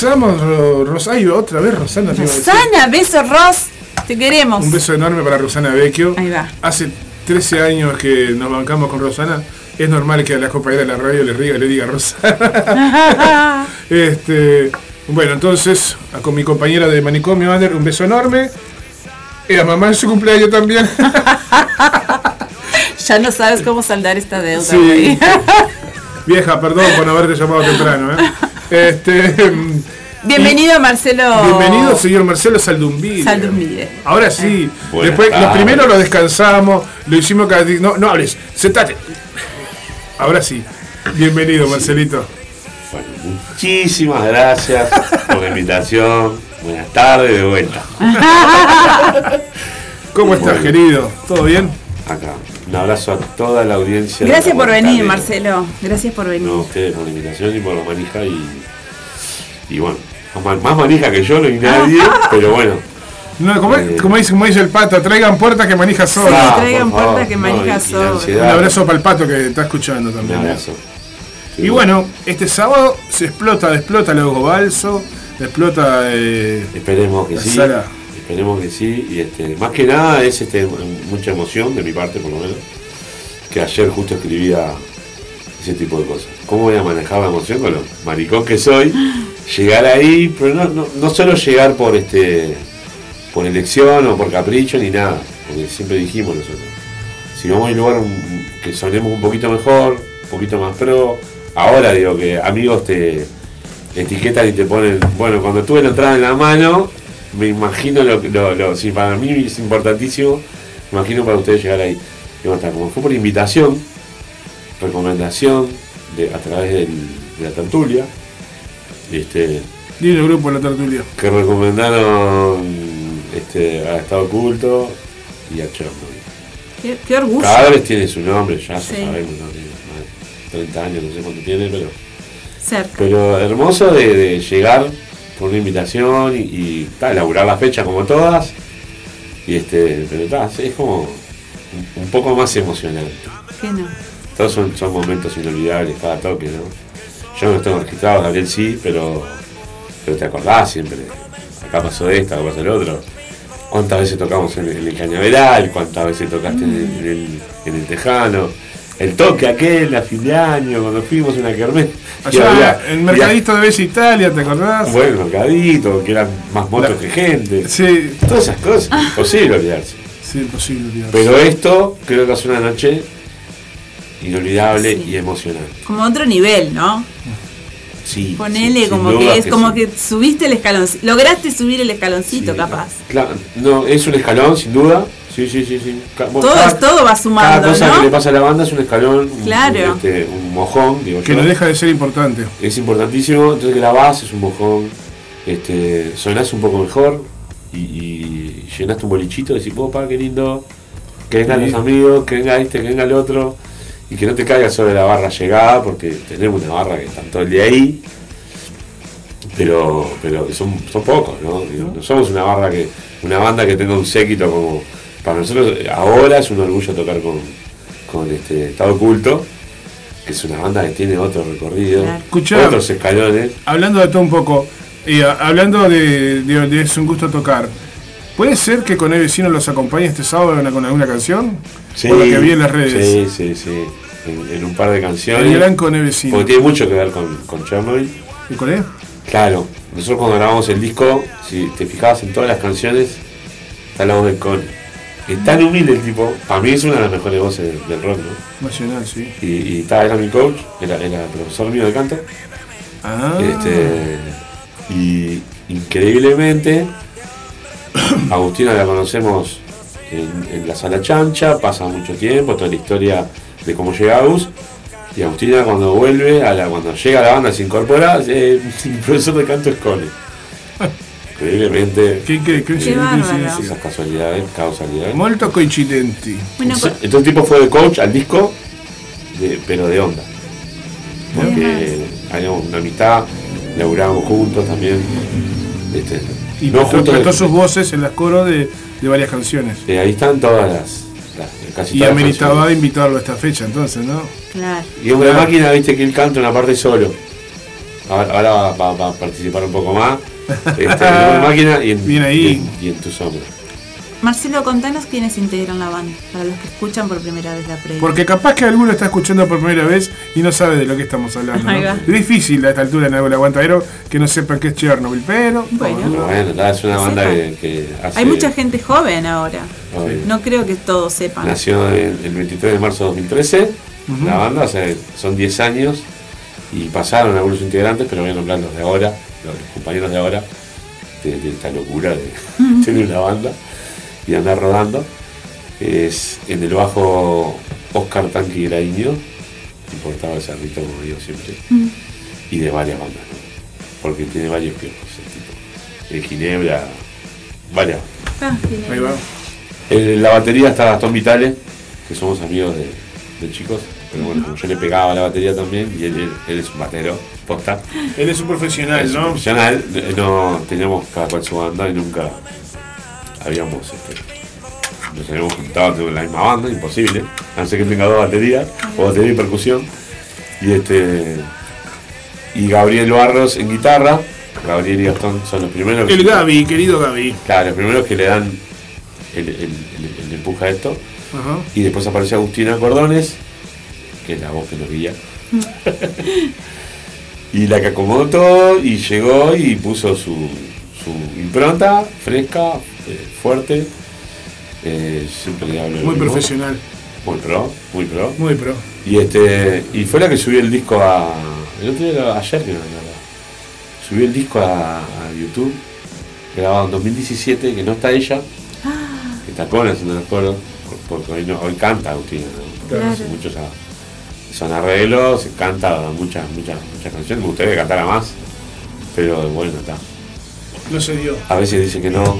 Regresamos, Ro- Ros ay, otra vez Rosana. Rosana, beso Ros, te queremos. Un beso enorme para Rosana Vecchio. Ahí va. Hace 13 años que nos bancamos con Rosana. Es normal que a la compañera de la radio le diga, le diga Rosana. este, bueno, entonces, con mi compañera de manicomio, Ander, un beso enorme. Y a mamá en su cumpleaños también. Ya no sabes cómo saldar esta deuda. Sí. Vieja, perdón por no haberte llamado temprano. ¿eh? Este, mm, Bienvenido Marcelo. bienvenido, señor Marcelo Saldumbil. Saldumide. Ahora sí, Buenas después lo tardes. primero lo descansamos, lo hicimos cada no, no hables, sentate. Ahora sí. Bienvenido, Marcelito. Bueno, muchísimas gracias por la invitación. Buenas tardes de vuelta. ¿Cómo estás, Bueno. querido? ¿Todo bien? Acá. Un abrazo a toda la audiencia. Gracias la por venir. Marcelo. Gracias por venir. No, a ustedes por la invitación y por la manija y. Y bueno, más, manija que yo no hay nadie, pero bueno. No, como, Eh. como dice, como dice el pato, traigan puerta que manija solo. Ah, traigan por favor. puerta que manija solo. ansiedad. Un abrazo para el pato que está escuchando Un también. abrazo. Y bueno, este sábado se explota, explota Luego Balso, explota eh, Esperemos que la sí. sala. Esperemos que sí. Y este, más que nada es este, mucha emoción de mi parte por lo menos. Que ayer justo escribía ese tipo de cosas. ¿Cómo voy a manejar la emoción con lo maricón que soy? Llegar ahí, pero no, solo llegar por este por elección o por capricho ni nada. Porque siempre dijimos nosotros. Si vamos a un lugar que sonemos un poquito mejor, un poquito más pro. Ahora digo que amigos te etiquetan y te ponen, bueno, cuando tuve la entrada en la mano, me imagino lo que, lo, lo- si para mí es importantísimo, me imagino para ustedes llegar ahí. Y bueno, como fue por invitación, recomendación de, a través de la tertulia, este, el grupo la tertulia. que recomendaron este, a Estado Oculto y a Chernobyl. Qué, qué orgullo. Cada vez tiene su nombre, ya Sí. sabemos, ¿no? Tiene más de 30 años, no sé cuánto tiene, pero Cerca. pero hermoso de, de llegar por una invitación y, y ta, elaborar la fecha como todas. Y este, pero ta, es como un, un poco más emocionante. ¿Qué no? Todos son, son momentos inolvidables cada toque, ¿no? Yo no los tengo registrados, Gabriel sí, pero, pero te acordás siempre. Acá pasó esto, acá pasó el otro. ¿Cuántas veces tocamos en, el- en el cañaveral? ¿Cuántas veces tocaste en el, en el- en el tejano? El toque aquel, a fin de año, cuando fuimos una kermés. Allá, había- el mercadito de Bella Italia, ¿te acordás? bueno, mercadito, que eran más motos La- que gente. Sí, Todas esas cosas, imposible olvidarse. sí, imposible. olvidarse. Pero esto creo que hace una noche inolvidable y emocionante. Como otro nivel, ¿no? Sí. Ponele sí, como que es como sí. que subiste el escaloncito. Lograste subir el escaloncito, Sí, capaz. Claro, no, es un escalón, sin duda. Sí, sí, sí, sí. Todo, cada- todo va sumando, Cada cosa ¿no? que le pasa a la banda es un escalón, un, Claro. un, este, un mojón, digo Que yo. no deja de ser importante. Es importantísimo, entonces que la base es un mojón, este, sonás un poco mejor y, y llenaste un bolichito y decís, opa, qué lindo, que vengan Sí. los amigos, que venga este, que venga el otro, y que no te caigas sobre la barra llegada, porque tenemos una barra que está todo el día ahí, pero, pero son, son pocos, ¿no? No somos una barra que, una banda que tenga un séquito como, para nosotros ahora es un orgullo tocar con, con este Estado Oculto, que es una banda que tiene otro recorrido. Escuchá. otros escalones. Hablando de todo un poco, y a- hablando de, de, de es un gusto tocar, ¿puede ser que con el vecino los acompañe este sábado con alguna canción? Por lo que vi en las redes. Sí, sí, sí. En, en un par de canciones. El gran Cone vecino. Porque tiene mucho que ver con, con Chernobyl. ¿Y con él? Claro, nosotros cuando grabamos el disco, si te fijabas en todas las canciones, está la voz del Cone. Es tan humilde el tipo, para mí es una de las mejores voces del, del rock, ¿no? Nacional, sí. Y, y está, era mi coach, era, era profesor mío de canto. Ah, Este, y increíblemente, Agustina la conocemos en, en la sala chancha, pasa mucho tiempo, toda la historia de cómo llega Agus. Y Agustina cuando vuelve, a la, cuando llega a la banda, se incorpora, eh, el profesor de canto es Cone. Increíblemente, qué, qué, qué, Qué bárbaro. coincidencia. esas casualidades, causalidades. Molto coincidenti. Bueno, Entonces, entonces el tipo fue de coach al disco, de- pero de onda. Porque hay una amistad, laburábamos juntos también. Este, Y no prestó, sus voces en las coros de, de varias canciones. eh, ahí están todas las, las- casi Y todas ameritaba canciones. invitarlo a esta fecha, entonces, ¿no? claro. Y es una máquina, viste, que él canta una parte solo. Ahora, ahora va, va- va a participar un poco más. Este, en la máquina y en, Bien ahí. y en- y en tu sombra. Marcelo, contanos quiénes integran la banda, para los que escuchan por primera vez la previa. Porque capaz que alguno está escuchando por primera vez y no sabe de lo que estamos hablando. Es difícil a esta altura en el aguantadero que no sepan qué es Chernobyl, pero. Bueno. Bueno, es una banda que, que hace. Hay mucha gente joven ahora. Obvio. No creo que todos sepan. Nació el 23 de marzo de 2013. Ujú. La banda, o sea, son 10 años y pasaron algunos integrantes, pero voy a nombrar los de ahora, los compañeros de ahora, de, de esta locura de tener una banda de andar rodando. Es en el bajo Oscar Tanqui Graiño, importaba el cerrito, como digo siempre, Mm. y de varias bandas, ¿no? porque tiene varios piojos el tipo. En Ginebra, varias. Ah, tiene- Ahí va. En la batería está Gastón Vitale, que somos amigos de, de chicos. Pero bueno, como yo le pegaba la batería también, y él, él- él es un batero, posta. Él es un profesional, Es un ¿no? profesional, eh, no teníamos cada cual su banda y nunca habíamos este, nos habíamos juntado en la misma banda, imposible. A no ser que tenga dos baterías, o batería y percusión. Y este. Y Gabriel Barros en guitarra. Gabriel y Gastón son los primeros El Gaby, querido Gaby. Claro, los primeros que le dan el, el, el- el empuje a esto. Ajá. Y después aparece Agustina Cordones, que es la voz que nos guía. y la que acomodó todo y llegó y puso su, su impronta fresca, eh, fuerte. Eh, siempre le hablo lo Muy mismo. profesional. Muy pro, muy pro. Muy pro. Y este y fue la que subió el disco a. El otro día, ayer que no, no, no. Subió el disco a, a YouTube, grabado en 2017, que no está ella, que está con haciendo los coros, por- porque hoy, no, hoy canta Agustina, ¿no? Porque Claro. hace muchos a- son arreglos, canta muchas, muchas, muchas canciones, me gustaría que cantara más, pero bueno, está. No se dio. A veces dice que no,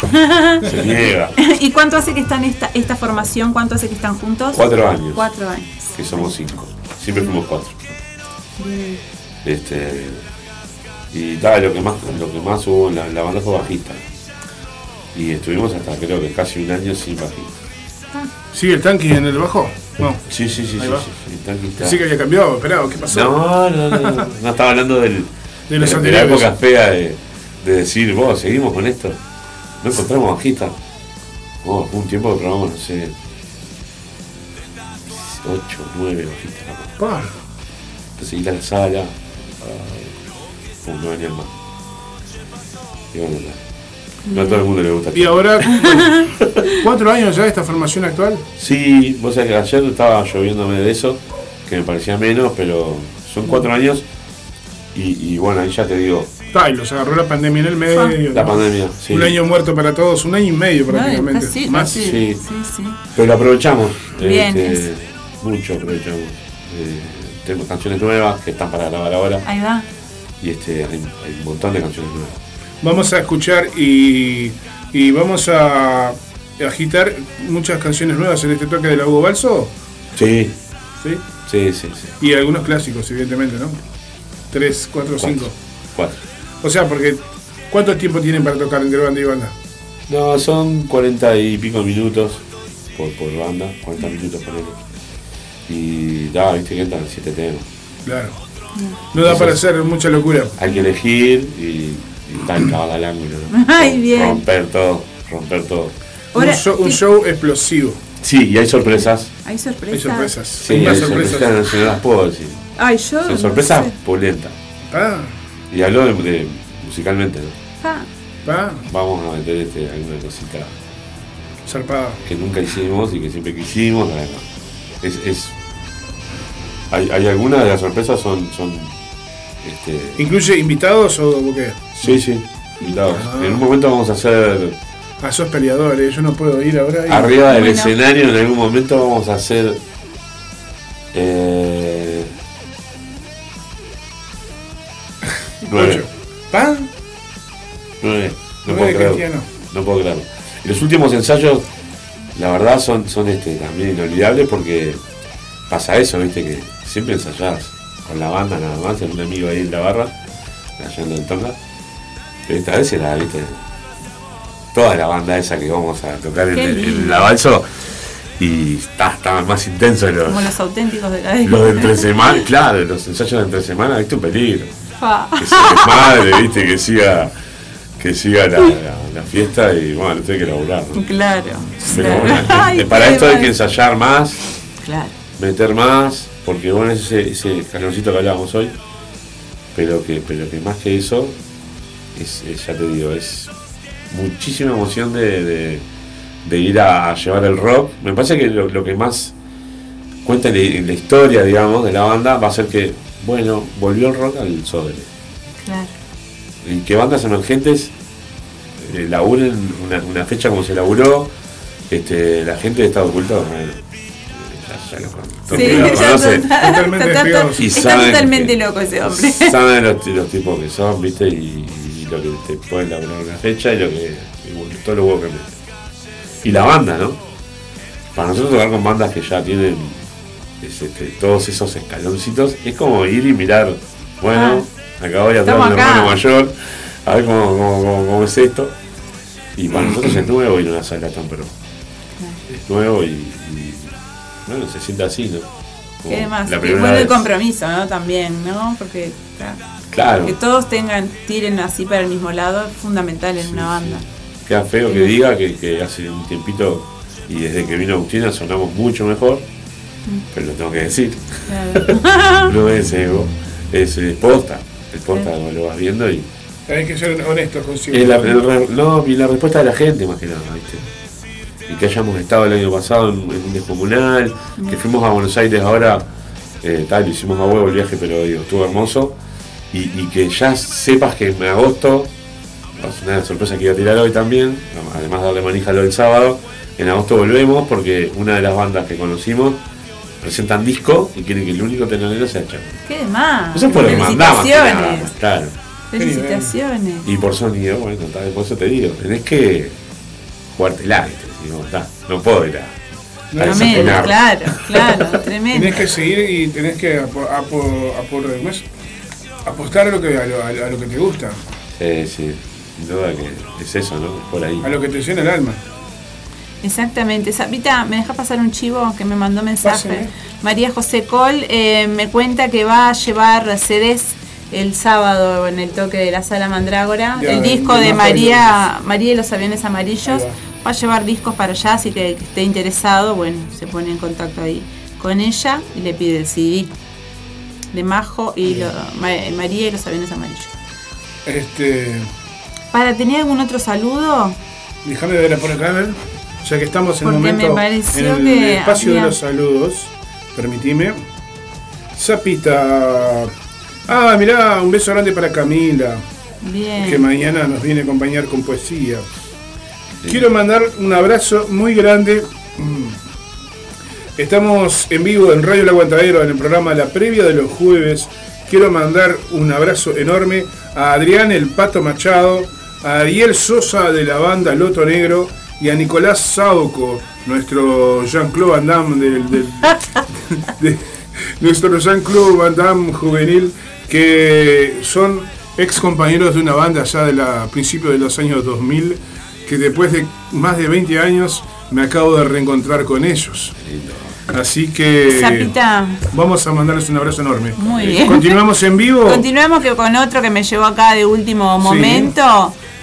se niega. ¿Y cuánto hace que están esta, esta formación? ¿Cuánto hace que están juntos? Cuatro años. Cuatro años. que somos cinco. Siempre fuimos cuatro. Bien. Este, y tal, lo que más, lo que más hubo en la, banda fue bajista. Y estuvimos hasta creo que casi un año sin bajista. ¿Sigue el tanque en el bajo? No. Sí, sí, sí, Ahí sí, va. sí, sí, el tanque está- que había cambiado, esperado, ¿qué pasó? No, no, no, no, no estaba hablando del, De los de, de la época fea de, de decir, vos, seguimos con esto. No encontramos bajista. Oh, un tiempo que probamos, no sé, 8, 9 bajistas. capaz. Pa. Entonces ir a la sala, pum, no venían más. Y bueno, no, no a todo el mundo le gusta. Y ahora, cuatro años ya de esta formación actual. Sí, vos sabés que ayer estaba lloviéndome de eso, que me parecía menos, pero son cuatro años. Y, y bueno, ahí ya te digo, Ta, y los agarró la pandemia en el medio. la ¿no? pandemia, sí. Un año muerto para todos, un año y medio prácticamente. casi, Más. casi. Sí. Sí, sí. Pero lo aprovechamos. Bien, este, mucho aprovechamos. Eh, tenemos canciones nuevas que están para grabar ahora. Ahí va. Y este, hay, hay un montón de canciones nuevas. Vamos a escuchar y, y vamos a agitar muchas canciones nuevas en este toque del Hugo Balso. Sí, ¿sí? sí, sí, sí. Y algunos clásicos, evidentemente, ¿no? Tres, cuatro, cinco. Cuatro. O sea, porque ¿cuánto tiempo tienen para tocar entre banda y banda? No, son cuarenta y pico minutos por, por banda, 40 minutos por Y da, viste que entran siete temas. Claro. No da para hacer mucha locura. Hay que elegir y, y tal, cada al ángulo. ¿no? Ay, bien. Romper todo, romper todo. Ahora, un, show, un ¿qué- show explosivo. Sí, y hay sorpresas. Hay sorpresas. Hay sorpresas. Sí, hay sorpresas, sorpresas. no, no las puedo decir. Ay, yo. Son no sorpresas sé. pulentas. Ah, Y hablo de, de musicalmente, ¿no? Ah, va, Vamos a meter este, alguna cosita zarpada. que nunca hicimos y que siempre quisimos. Es, es, hay, hay algunas de las sorpresas son, son este, ¿Incluye invitados o qué? sí, sí, invitados. Ah. En un momento vamos a hacer Ah, sos peleadores, yo no puedo ir ahora. y- arriba del Bueno. escenario, en algún momento vamos a hacer eh, nueve. ¿Pan? nueve, no Nueve puedo creerlo. cristianos. No puedo creerlo. Y los últimos ensayos, la verdad, son, son este, también inolvidables porque pasa eso, viste, que siempre ensayás con la banda nada más, en un amigo ahí en la barra, allá en el Tonga. Pero esta vez era, viste, toda la banda esa que vamos a tocar en, el- en lindo. la balso y está, estaban más intensos los, como los auténticos de la los de entre semana, claro, los ensayos de entre semana, viste, un peligro. Que se desmadre, viste, que siga, que siga la, la- la fiesta y bueno, tiene que laburar. ¿no? Claro. Pero claro. bueno, Ay, eh, para esto hay que ensayar más, Claro. meter más, porque bueno, es ese, ese escaloncito que hablábamos hoy, pero que, pero que más que eso, es, es, ya te digo, es muchísima emoción de, de- de ir a, llevar el rock. Me parece que lo, lo que más cuenta en la, en la historia, digamos, de la banda va a ser que, bueno, volvió el rock al sobre. Claro. Y que bandas emergentes eh, laburen una, una fecha como se laburó, este, la gente de Estado Oculto, bueno, ya, ya lo con- todo Sí, el mundo lo ya conoce. está- Totalmente loco ese hombre. Saben los, los tipos que son, viste, y, y lo que te pueden laburar una fecha y lo que. y bueno, todo lo que meten. Y la banda, ¿no? Para nosotros tocar con bandas que ya tienen es, este, todos esos escaloncitos, es como ir y mirar, bueno, acá voy a traer Ah. Un hermano mayor, a ver cómo, cómo, cómo- cómo es esto. Y para nosotros es nuevo ir a una sala tan pro. Es nuevo y, y, bueno, se siente así, ¿no? Como Y además, la y bueno el compromiso, ¿no? También, ¿no? Porque claro, que todos tengan, tiren así para el mismo lado es fundamental en una banda. Queda feo que diga que, que hace un tiempito y desde que vino Agustina sonamos mucho mejor, pero lo tengo que decir. Claro. No es ego, es, eh, posta. El posta lo, lo vas viendo y Hay que ser honestos consigo. el no, y la respuesta de la gente más que nada, ¿viste? Y que hayamos estado el año pasado en, en un descomunal, que fuimos a Buenos Aires ahora, eh, tal, hicimos a huevo el viaje, pero digo, estuvo hermoso. Y, y que ya sepas que en agosto, una sorpresa que iba a tirar hoy también, además de darle manija lo del sábado, en agosto volvemos porque una de las bandas que conocimos presentan disco y quieren que el único telonero sea Chaco. ¿Qué demás? Eso fue lo que mandamos. Felicitaciones. Claro. Felicitaciones. Y por sonido, bueno, tal, por eso te digo, tenés que jugártela. Digo, ta, no puedo ir a, desafinar. claro, claro, tremendo. Tenés que seguir y tenés que apo- apo- apo- ¿cómo es? apostar a lo, que, a, lo, a lo que te gusta, Sí, sí, sin duda que es eso, ¿no? Por ahí. a lo que te llena el alma. Exactamente. Sapita, ¿me deja pasar un chivo que me mandó mensaje? María José Col eh, me cuenta que va a llevar CDs el sábado en el toque de la sala Mandrágora. Ya, el disco de María, María y los aviones amarillos. Va a llevar discos para allá, así que el que esté interesado, bueno, se pone en contacto ahí con ella y le pide el CD de Majo y lo- Ma- María y los aviones amarillos. Este, ¿Para tener algún otro saludo? déjame ver por acá, a ver, ya que estamos en el Porque me momento pareció en el que espacio había- de los saludos, permitime. Zapita. Ah, mirá, un beso grande para Camila, Bien. que mañana nos viene a acompañar con poesía. Quiero mandar un abrazo muy grande. Estamos en vivo en Radio El Aguantadero en el programa La Previa de los Jueves. Quiero mandar un abrazo enorme a Adrián El Pato Machado, a Ariel Sosa de la banda Loto Negro y a Nicolás Sauco, nuestro Jean-Claude Van Damme del, del- de- nuestro Jean-Claude Van Damme juvenil, que son ex compañeros de una banda ya de la principio de los años 2000, que después de más de 20 años me acabo de reencontrar con ellos. Así que Zapita. vamos a mandarles un abrazo enorme. Muy bien. Continuamos en vivo. Continuamos que con otro que me llevó acá de último Sí.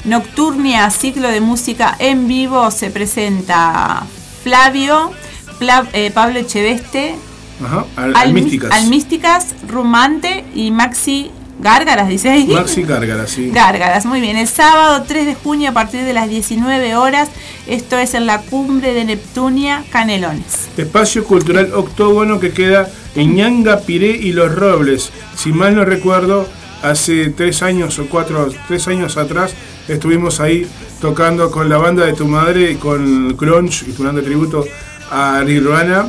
Nocturnia, ciclo de música en vivo, se presenta Flavio, Pla- eh, Pablo Echeveste, Ajá, al, Al- Almísticas. Almísticas, Rumante y Maxi Gárgaras, dice ahí. Maxi Gárgara, sí. Gárgaras, muy bien. El sábado 3 de junio a partir de las 19 horas, esto es en la cumbre de Neptunia, Canelones. Espacio Cultural Octógono que queda en Ñanga, Piré y Los Robles. Si mal no recuerdo, hace tres años o cuatro, tres años atrás estuvimos ahí tocando con la banda de tu madre, con Crunch y tu banda de tributo a Nirvana.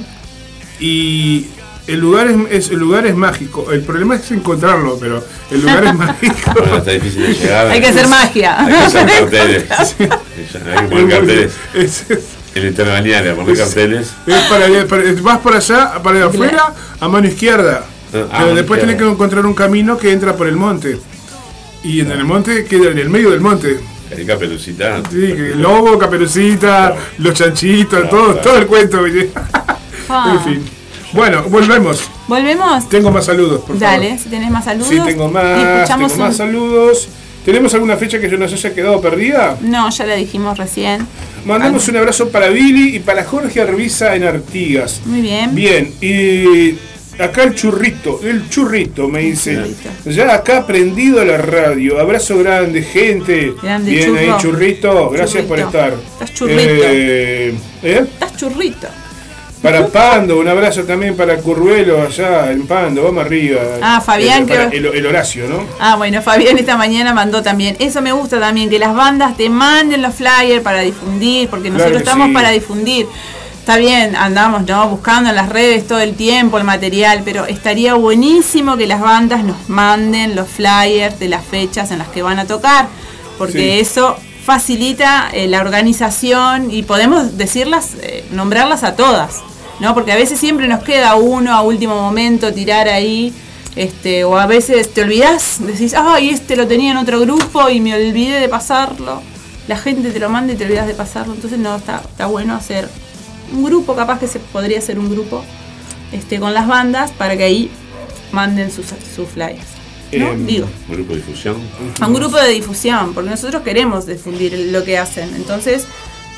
Y el lugar es, es- el lugar es mágico. El problema es encontrarlo, pero el lugar es mágico. Bueno, está difícil de llegar. Hay que hacer magia. Hay que hacer carteles. Hay que poner carteles. Es- En el poner carteles. Es para, para- vas para allá, para afuera, a mano izquierda. Ah, Pero después tenés que encontrar un camino que entra por el monte. Y en el monte queda en el medio del monte. Hay caperucita. Sí, el lobo, caperucita, los chanchitos, Claro, todo, claro. todo el cuento. Ah. en fin. Bueno, volvemos. ¿Volvemos? Tengo más saludos, por Dale, favor. si tenés más saludos. Sí, tengo Y más, escuchamos tengo más saludos. ¿Tenemos alguna fecha que yo nos haya quedado perdida? No, ya la dijimos recién. Mandamos un abrazo para Billy y para Jorge Arbiza en Artigas. Muy bien. Bien, y acá el churrito, el churrito me dice. Ya acá prendido la radio. Abrazo grande, gente. Grande, Bien churro. ahí, churrito. Gracias por estar. Estás churrito. Eh, ¿eh? Estás churrito. Para Pando, un abrazo también para Curruelo allá en Pando, vamos arriba. Ah, Fabián, el, el Horacio, ¿no? Ah, bueno, Fabián esta mañana mandó también. Eso me gusta también, que las bandas te manden los flyers para difundir, porque Claro nosotros estamos sí. para difundir. Está bien, andamos, ¿no? Buscando en las redes todo el tiempo el material, pero estaría buenísimo que las bandas nos manden los flyers de las fechas en las que van a tocar, porque Sí. eso facilita eh, la organización y podemos decirlas, eh, nombrarlas a todas, ¿no? Porque a veces siempre nos queda uno a último momento tirar ahí, este, o a veces te olvidás, decís, ay, este lo tenía en otro grupo y me olvidé de pasarlo. La gente te lo manda y te olvidas de pasarlo, entonces no, está, está bueno hacer un grupo, capaz que se podría hacer un grupo este, con las bandas para que ahí manden sus, sus flyers. ¿no? Em, Digo. Grupo de difusión. A un grupo de difusión, porque nosotros queremos difundir lo que hacen. Entonces,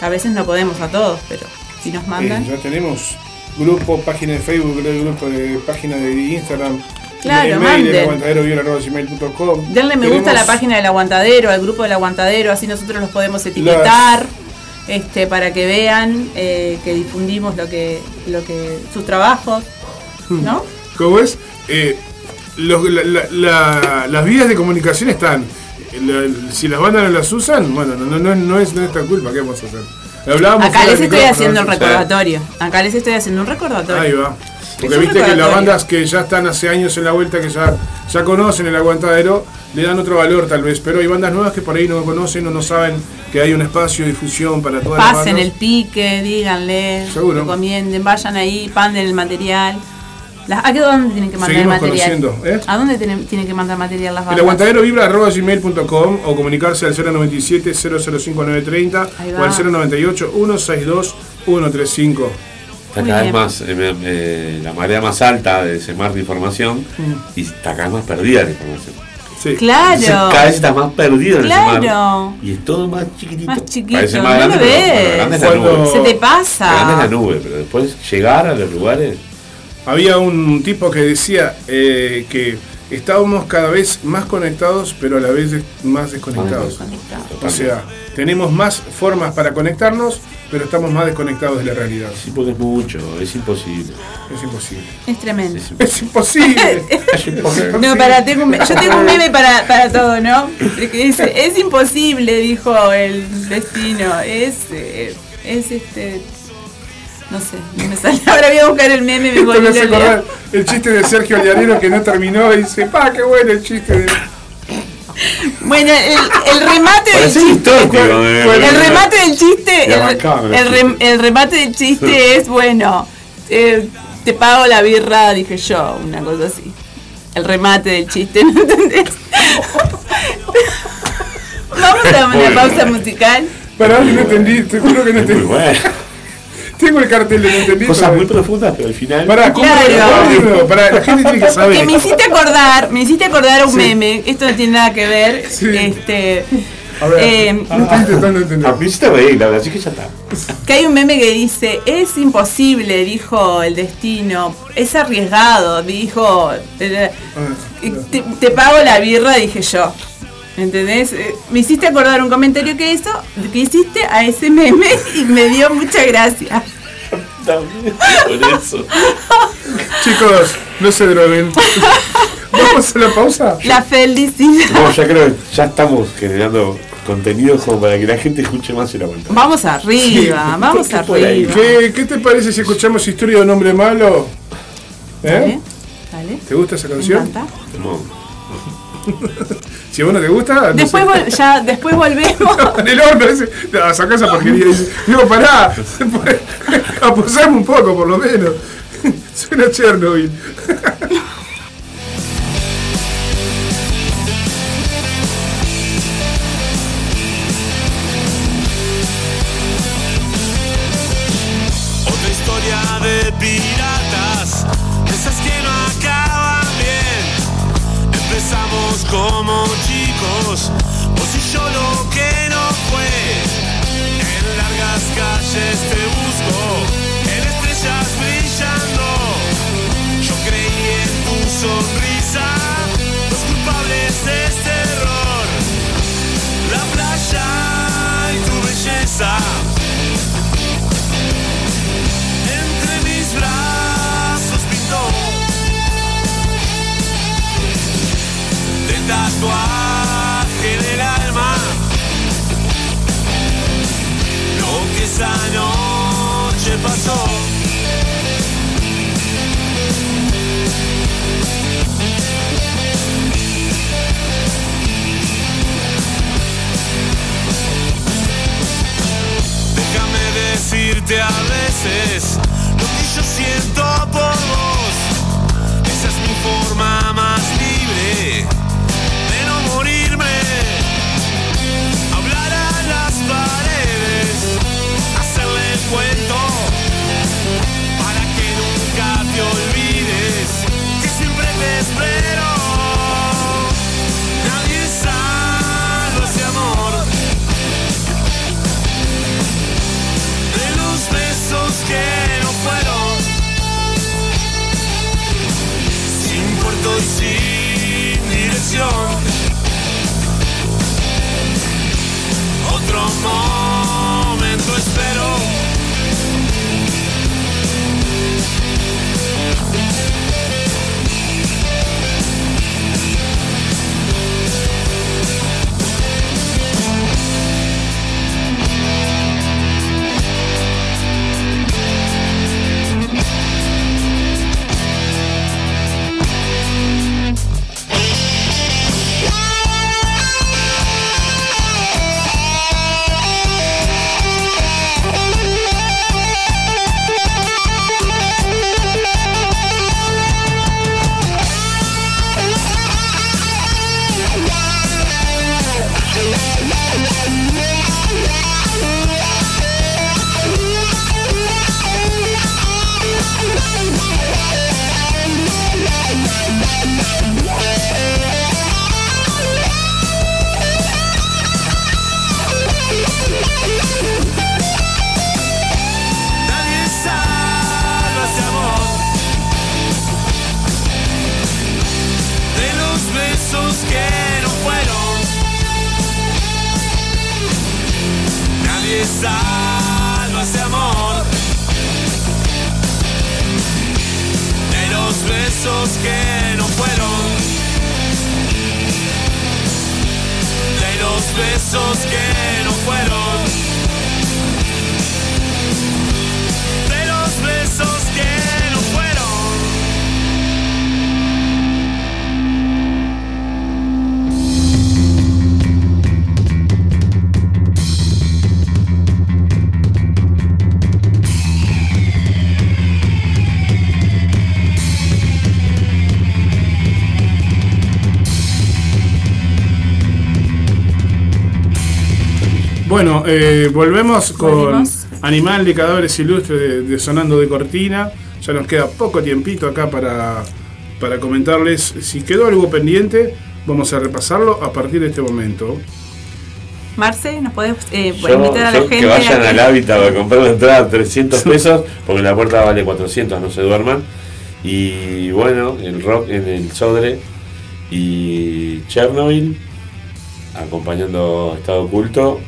a veces no podemos a todos, pero si nos mandan. Eh, ya tenemos grupo, página de Facebook, grupo de página de Instagram. Claro, mail, manden. el aguantadero@gmail.com. Denle me gusta a la página del aguantadero, al grupo del aguantadero, así nosotros los podemos etiquetar. Este, para que vean eh, que difundimos lo que, lo que sus trabajos, ¿no? ¿Cómo es? Eh, los- la- la- la- las vías de comunicación están. Si las bandas no las usan, bueno, no, no, no, no es nuestra culpa, ¿qué vamos a hacer? Hablábamos Acá les estoy haciendo un recordatorio. Acá les estoy haciendo un recordatorio. Ahí va. Porque Es viste que las bandas que ya están hace años en la vuelta, que ya, ya conocen el aguantadero, le dan otro valor tal vez. Pero hay bandas nuevas que por ahí no conocen o no saben que hay un espacio de difusión para todas las Pasen bandas. el pique, díganle, Seguro. recomienden, vayan ahí, manden el material. Las- ¿A qué dónde tienen que mandar Seguimos el material? conociendo, ¿eh? ¿A dónde tienen, tienen que mandar material las El bandas? aguantadero vibra arroba gmail.com o comunicarse al 097 005 930 Ahí o va. al 098 162 135. Está cada vez más, eh, me- la marea más alta de ese mar de información Mm. y está cada vez más perdida la información. Sí. Claro. Entonces, cada vez está más perdido en ese Claro. mar. Y es todo más chiquitito. Más chiquito, Parece no más grande, pero- grande es la nube. Se te pasa. Grande es la nube, pero después llegar a los lugares. Había un tipo que decía eh, que estábamos cada vez más conectados, pero a la vez des- más desconectados. O sea, tenemos más formas para conectarnos, pero estamos más desconectados de la realidad. Sí, porque es mucho, es imposible. Es imposible. Es tremendo. Es Es imposible. No, para, tengo un yo tengo un meme para, para todo, ¿no? Es imposible, dijo el destino. Es, eh, es este. No sé, no me sale. Ahora voy a buscar el meme y me voy Esto me a acordar el chiste de Sergio Allarero que no terminó y dice, pa, qué bueno el chiste de... Bueno, el, el remate del chiste. eh, El remate del chiste, el, el rem- el remate del chiste es bueno. eh, te pago la birra, dije yo, una cosa así. El remate del chiste, ¿no entendés? Vamos a una pausa musical. Pará, no entendí, te juro que no entendí. Tengo el cartel de entendí. Cosas muy profundas, pero al final. ¿cómo Claro. Pará, la gente tiene que Que saber. me hiciste acordar, me hiciste acordar a un Sí. meme, esto no tiene nada que ver. Sí. Este, A ver, eh, no estoy intentando entender. A mí sí te reí, la verdad, así que ya está. Que hay un meme que dice, es imposible, dijo el destino, es arriesgado, dijo, Ah, te, te pago la birra, dije yo. ¿Entendés? Eh, Me hiciste acordar un comentario que hizo, que hiciste a ese meme y me dio mucha gracia. También por eso. Chicos, no se droguen. ¿Vamos a la pausa? La felicidad. No, ya creo que ya estamos generando contenido como para que la gente escuche más el aguanta. Vamos arriba, vamos arriba. ¿Qué, ¿Qué te parece si escuchamos Historia de un hombre malo? ¿Eh? dale. ¿Te gusta esa Me canción? encanta. No. Si a vos no te gusta, no Después, sé. vol- ya, después volvemos. En el horno ese. No, sacá esa porquería. Dice, Digo, pará. Aposame un poco, por lo menos. Suena Chernobyl. Otra historia de piratas cosas que no. Empezamos como chicos, vos y yo lo que no fue. En largas calles te busco, volvemos con Volvimos. Animal de Cadáveres Ilustres de, de Sonando de Cortina. Ya nos queda poco tiempito acá para, para comentarles. Si quedó algo pendiente, vamos a repasarlo a partir de este momento. Marce, ¿nos podés eh, Yo- invitar a la gente? que vayan a al hábitat a comprar la entrada a 300 pesos, porque la puerta vale 400, no se duerman. Y bueno, el rock en el Sodre y Chernobyl, acompañando Estado Oculto,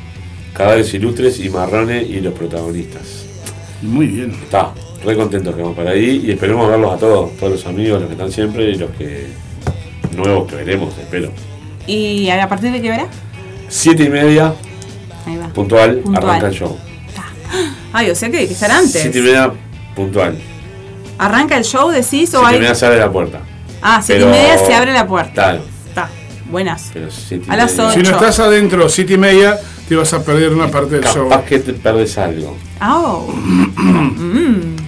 Cadáveres Ilustres y Marrone y los protagonistas. Muy bien. Está, re contentos que vamos para ahí y esperemos verlos a todos, todos los amigos, los que están siempre y los que nuevos que veremos, espero. ¿Y a partir de qué hora? Siete y media, Ahí va. puntual, Puntual. arranca el show. Ay, o sea que hay que estar antes. Siete y media, puntual. ¿Arranca el show, decís? O Siete hay... y media se abre la puerta. Ah, siete y media se abre la puerta. Claro, Está, buenas. pero siete y A las media. ocho. Si no estás adentro, siete y media, te vas a perder una parte del show. Capaz que te perdes algo. Ah, oh.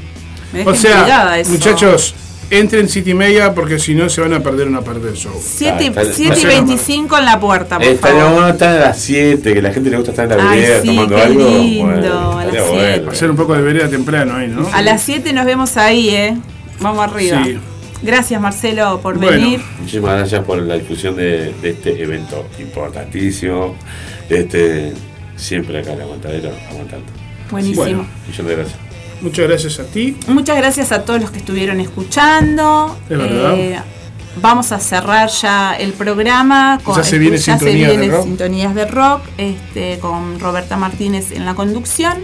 Mm. O sea, muchachos, entren siete y media porque si no se van a perder una parte del show. 7 Está- está- siete y está- 25 en la puerta, por Estaría favor. bueno estar a las 7, que la gente le gusta estar en la Ay, vereda sí, tomando qué algo. lindo, bueno, a las bueno. Hacer un poco de vereda temprano ahí, ¿no? A las 7 nos vemos ahí, ¿eh? Vamos arriba. Sí. Gracias Marcelo por Bueno, venir. muchísimas gracias por la difusión de, de este evento importantísimo. Este, siempre acá en Aguantadero, aguantando. Buenísimo. Bueno, millón de gracias. Muchas gracias a ti. Muchas gracias a todos los que estuvieron escuchando. Es verdad. Eh, vamos a cerrar ya el programa. Ya se viene ya se de Rock. Sintonías de Rock este, con Roberta Martínez en la conducción.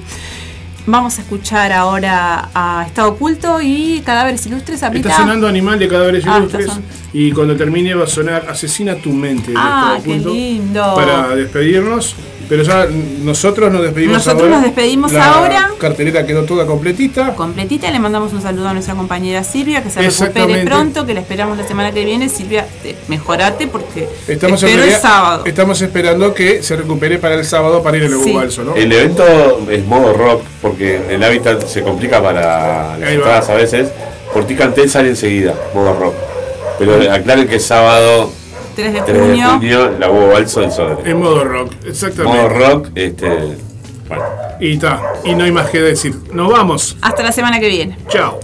Vamos a escuchar ahora a Estado Oculto y Cadáveres Ilustres. Apita. Está sonando Animal de Cadáveres Ah, Ilustres y cuando termine va a sonar Asesina tu mente. de Ah, Estado qué Oculto, lindo. Para despedirnos. Pero ya nosotros nos despedimos Nosotros ahora. nos despedimos La ahora. cartelera quedó toda completita. completita. Le mandamos un saludo a nuestra compañera Silvia, que se recupere pronto, que la esperamos la semana que viene. Silvia, te- mejorate porque Estamos, te espero el sábado. estamos esperando que se recupere para el sábado para ir al Sí. Balso, ¿no? El evento es modo rock porque el hábitat se complica para las entradas a veces. Por ti canté sale enseguida, modo rock. Pero aclaren que es sábado 3 de 3 de junio. junio, la hubo balso en Sodre. En modo rock, exactamente. Modo rock, este. Bueno. Y está. Y no hay más que decir. Nos vamos. Hasta la semana que viene. Chao.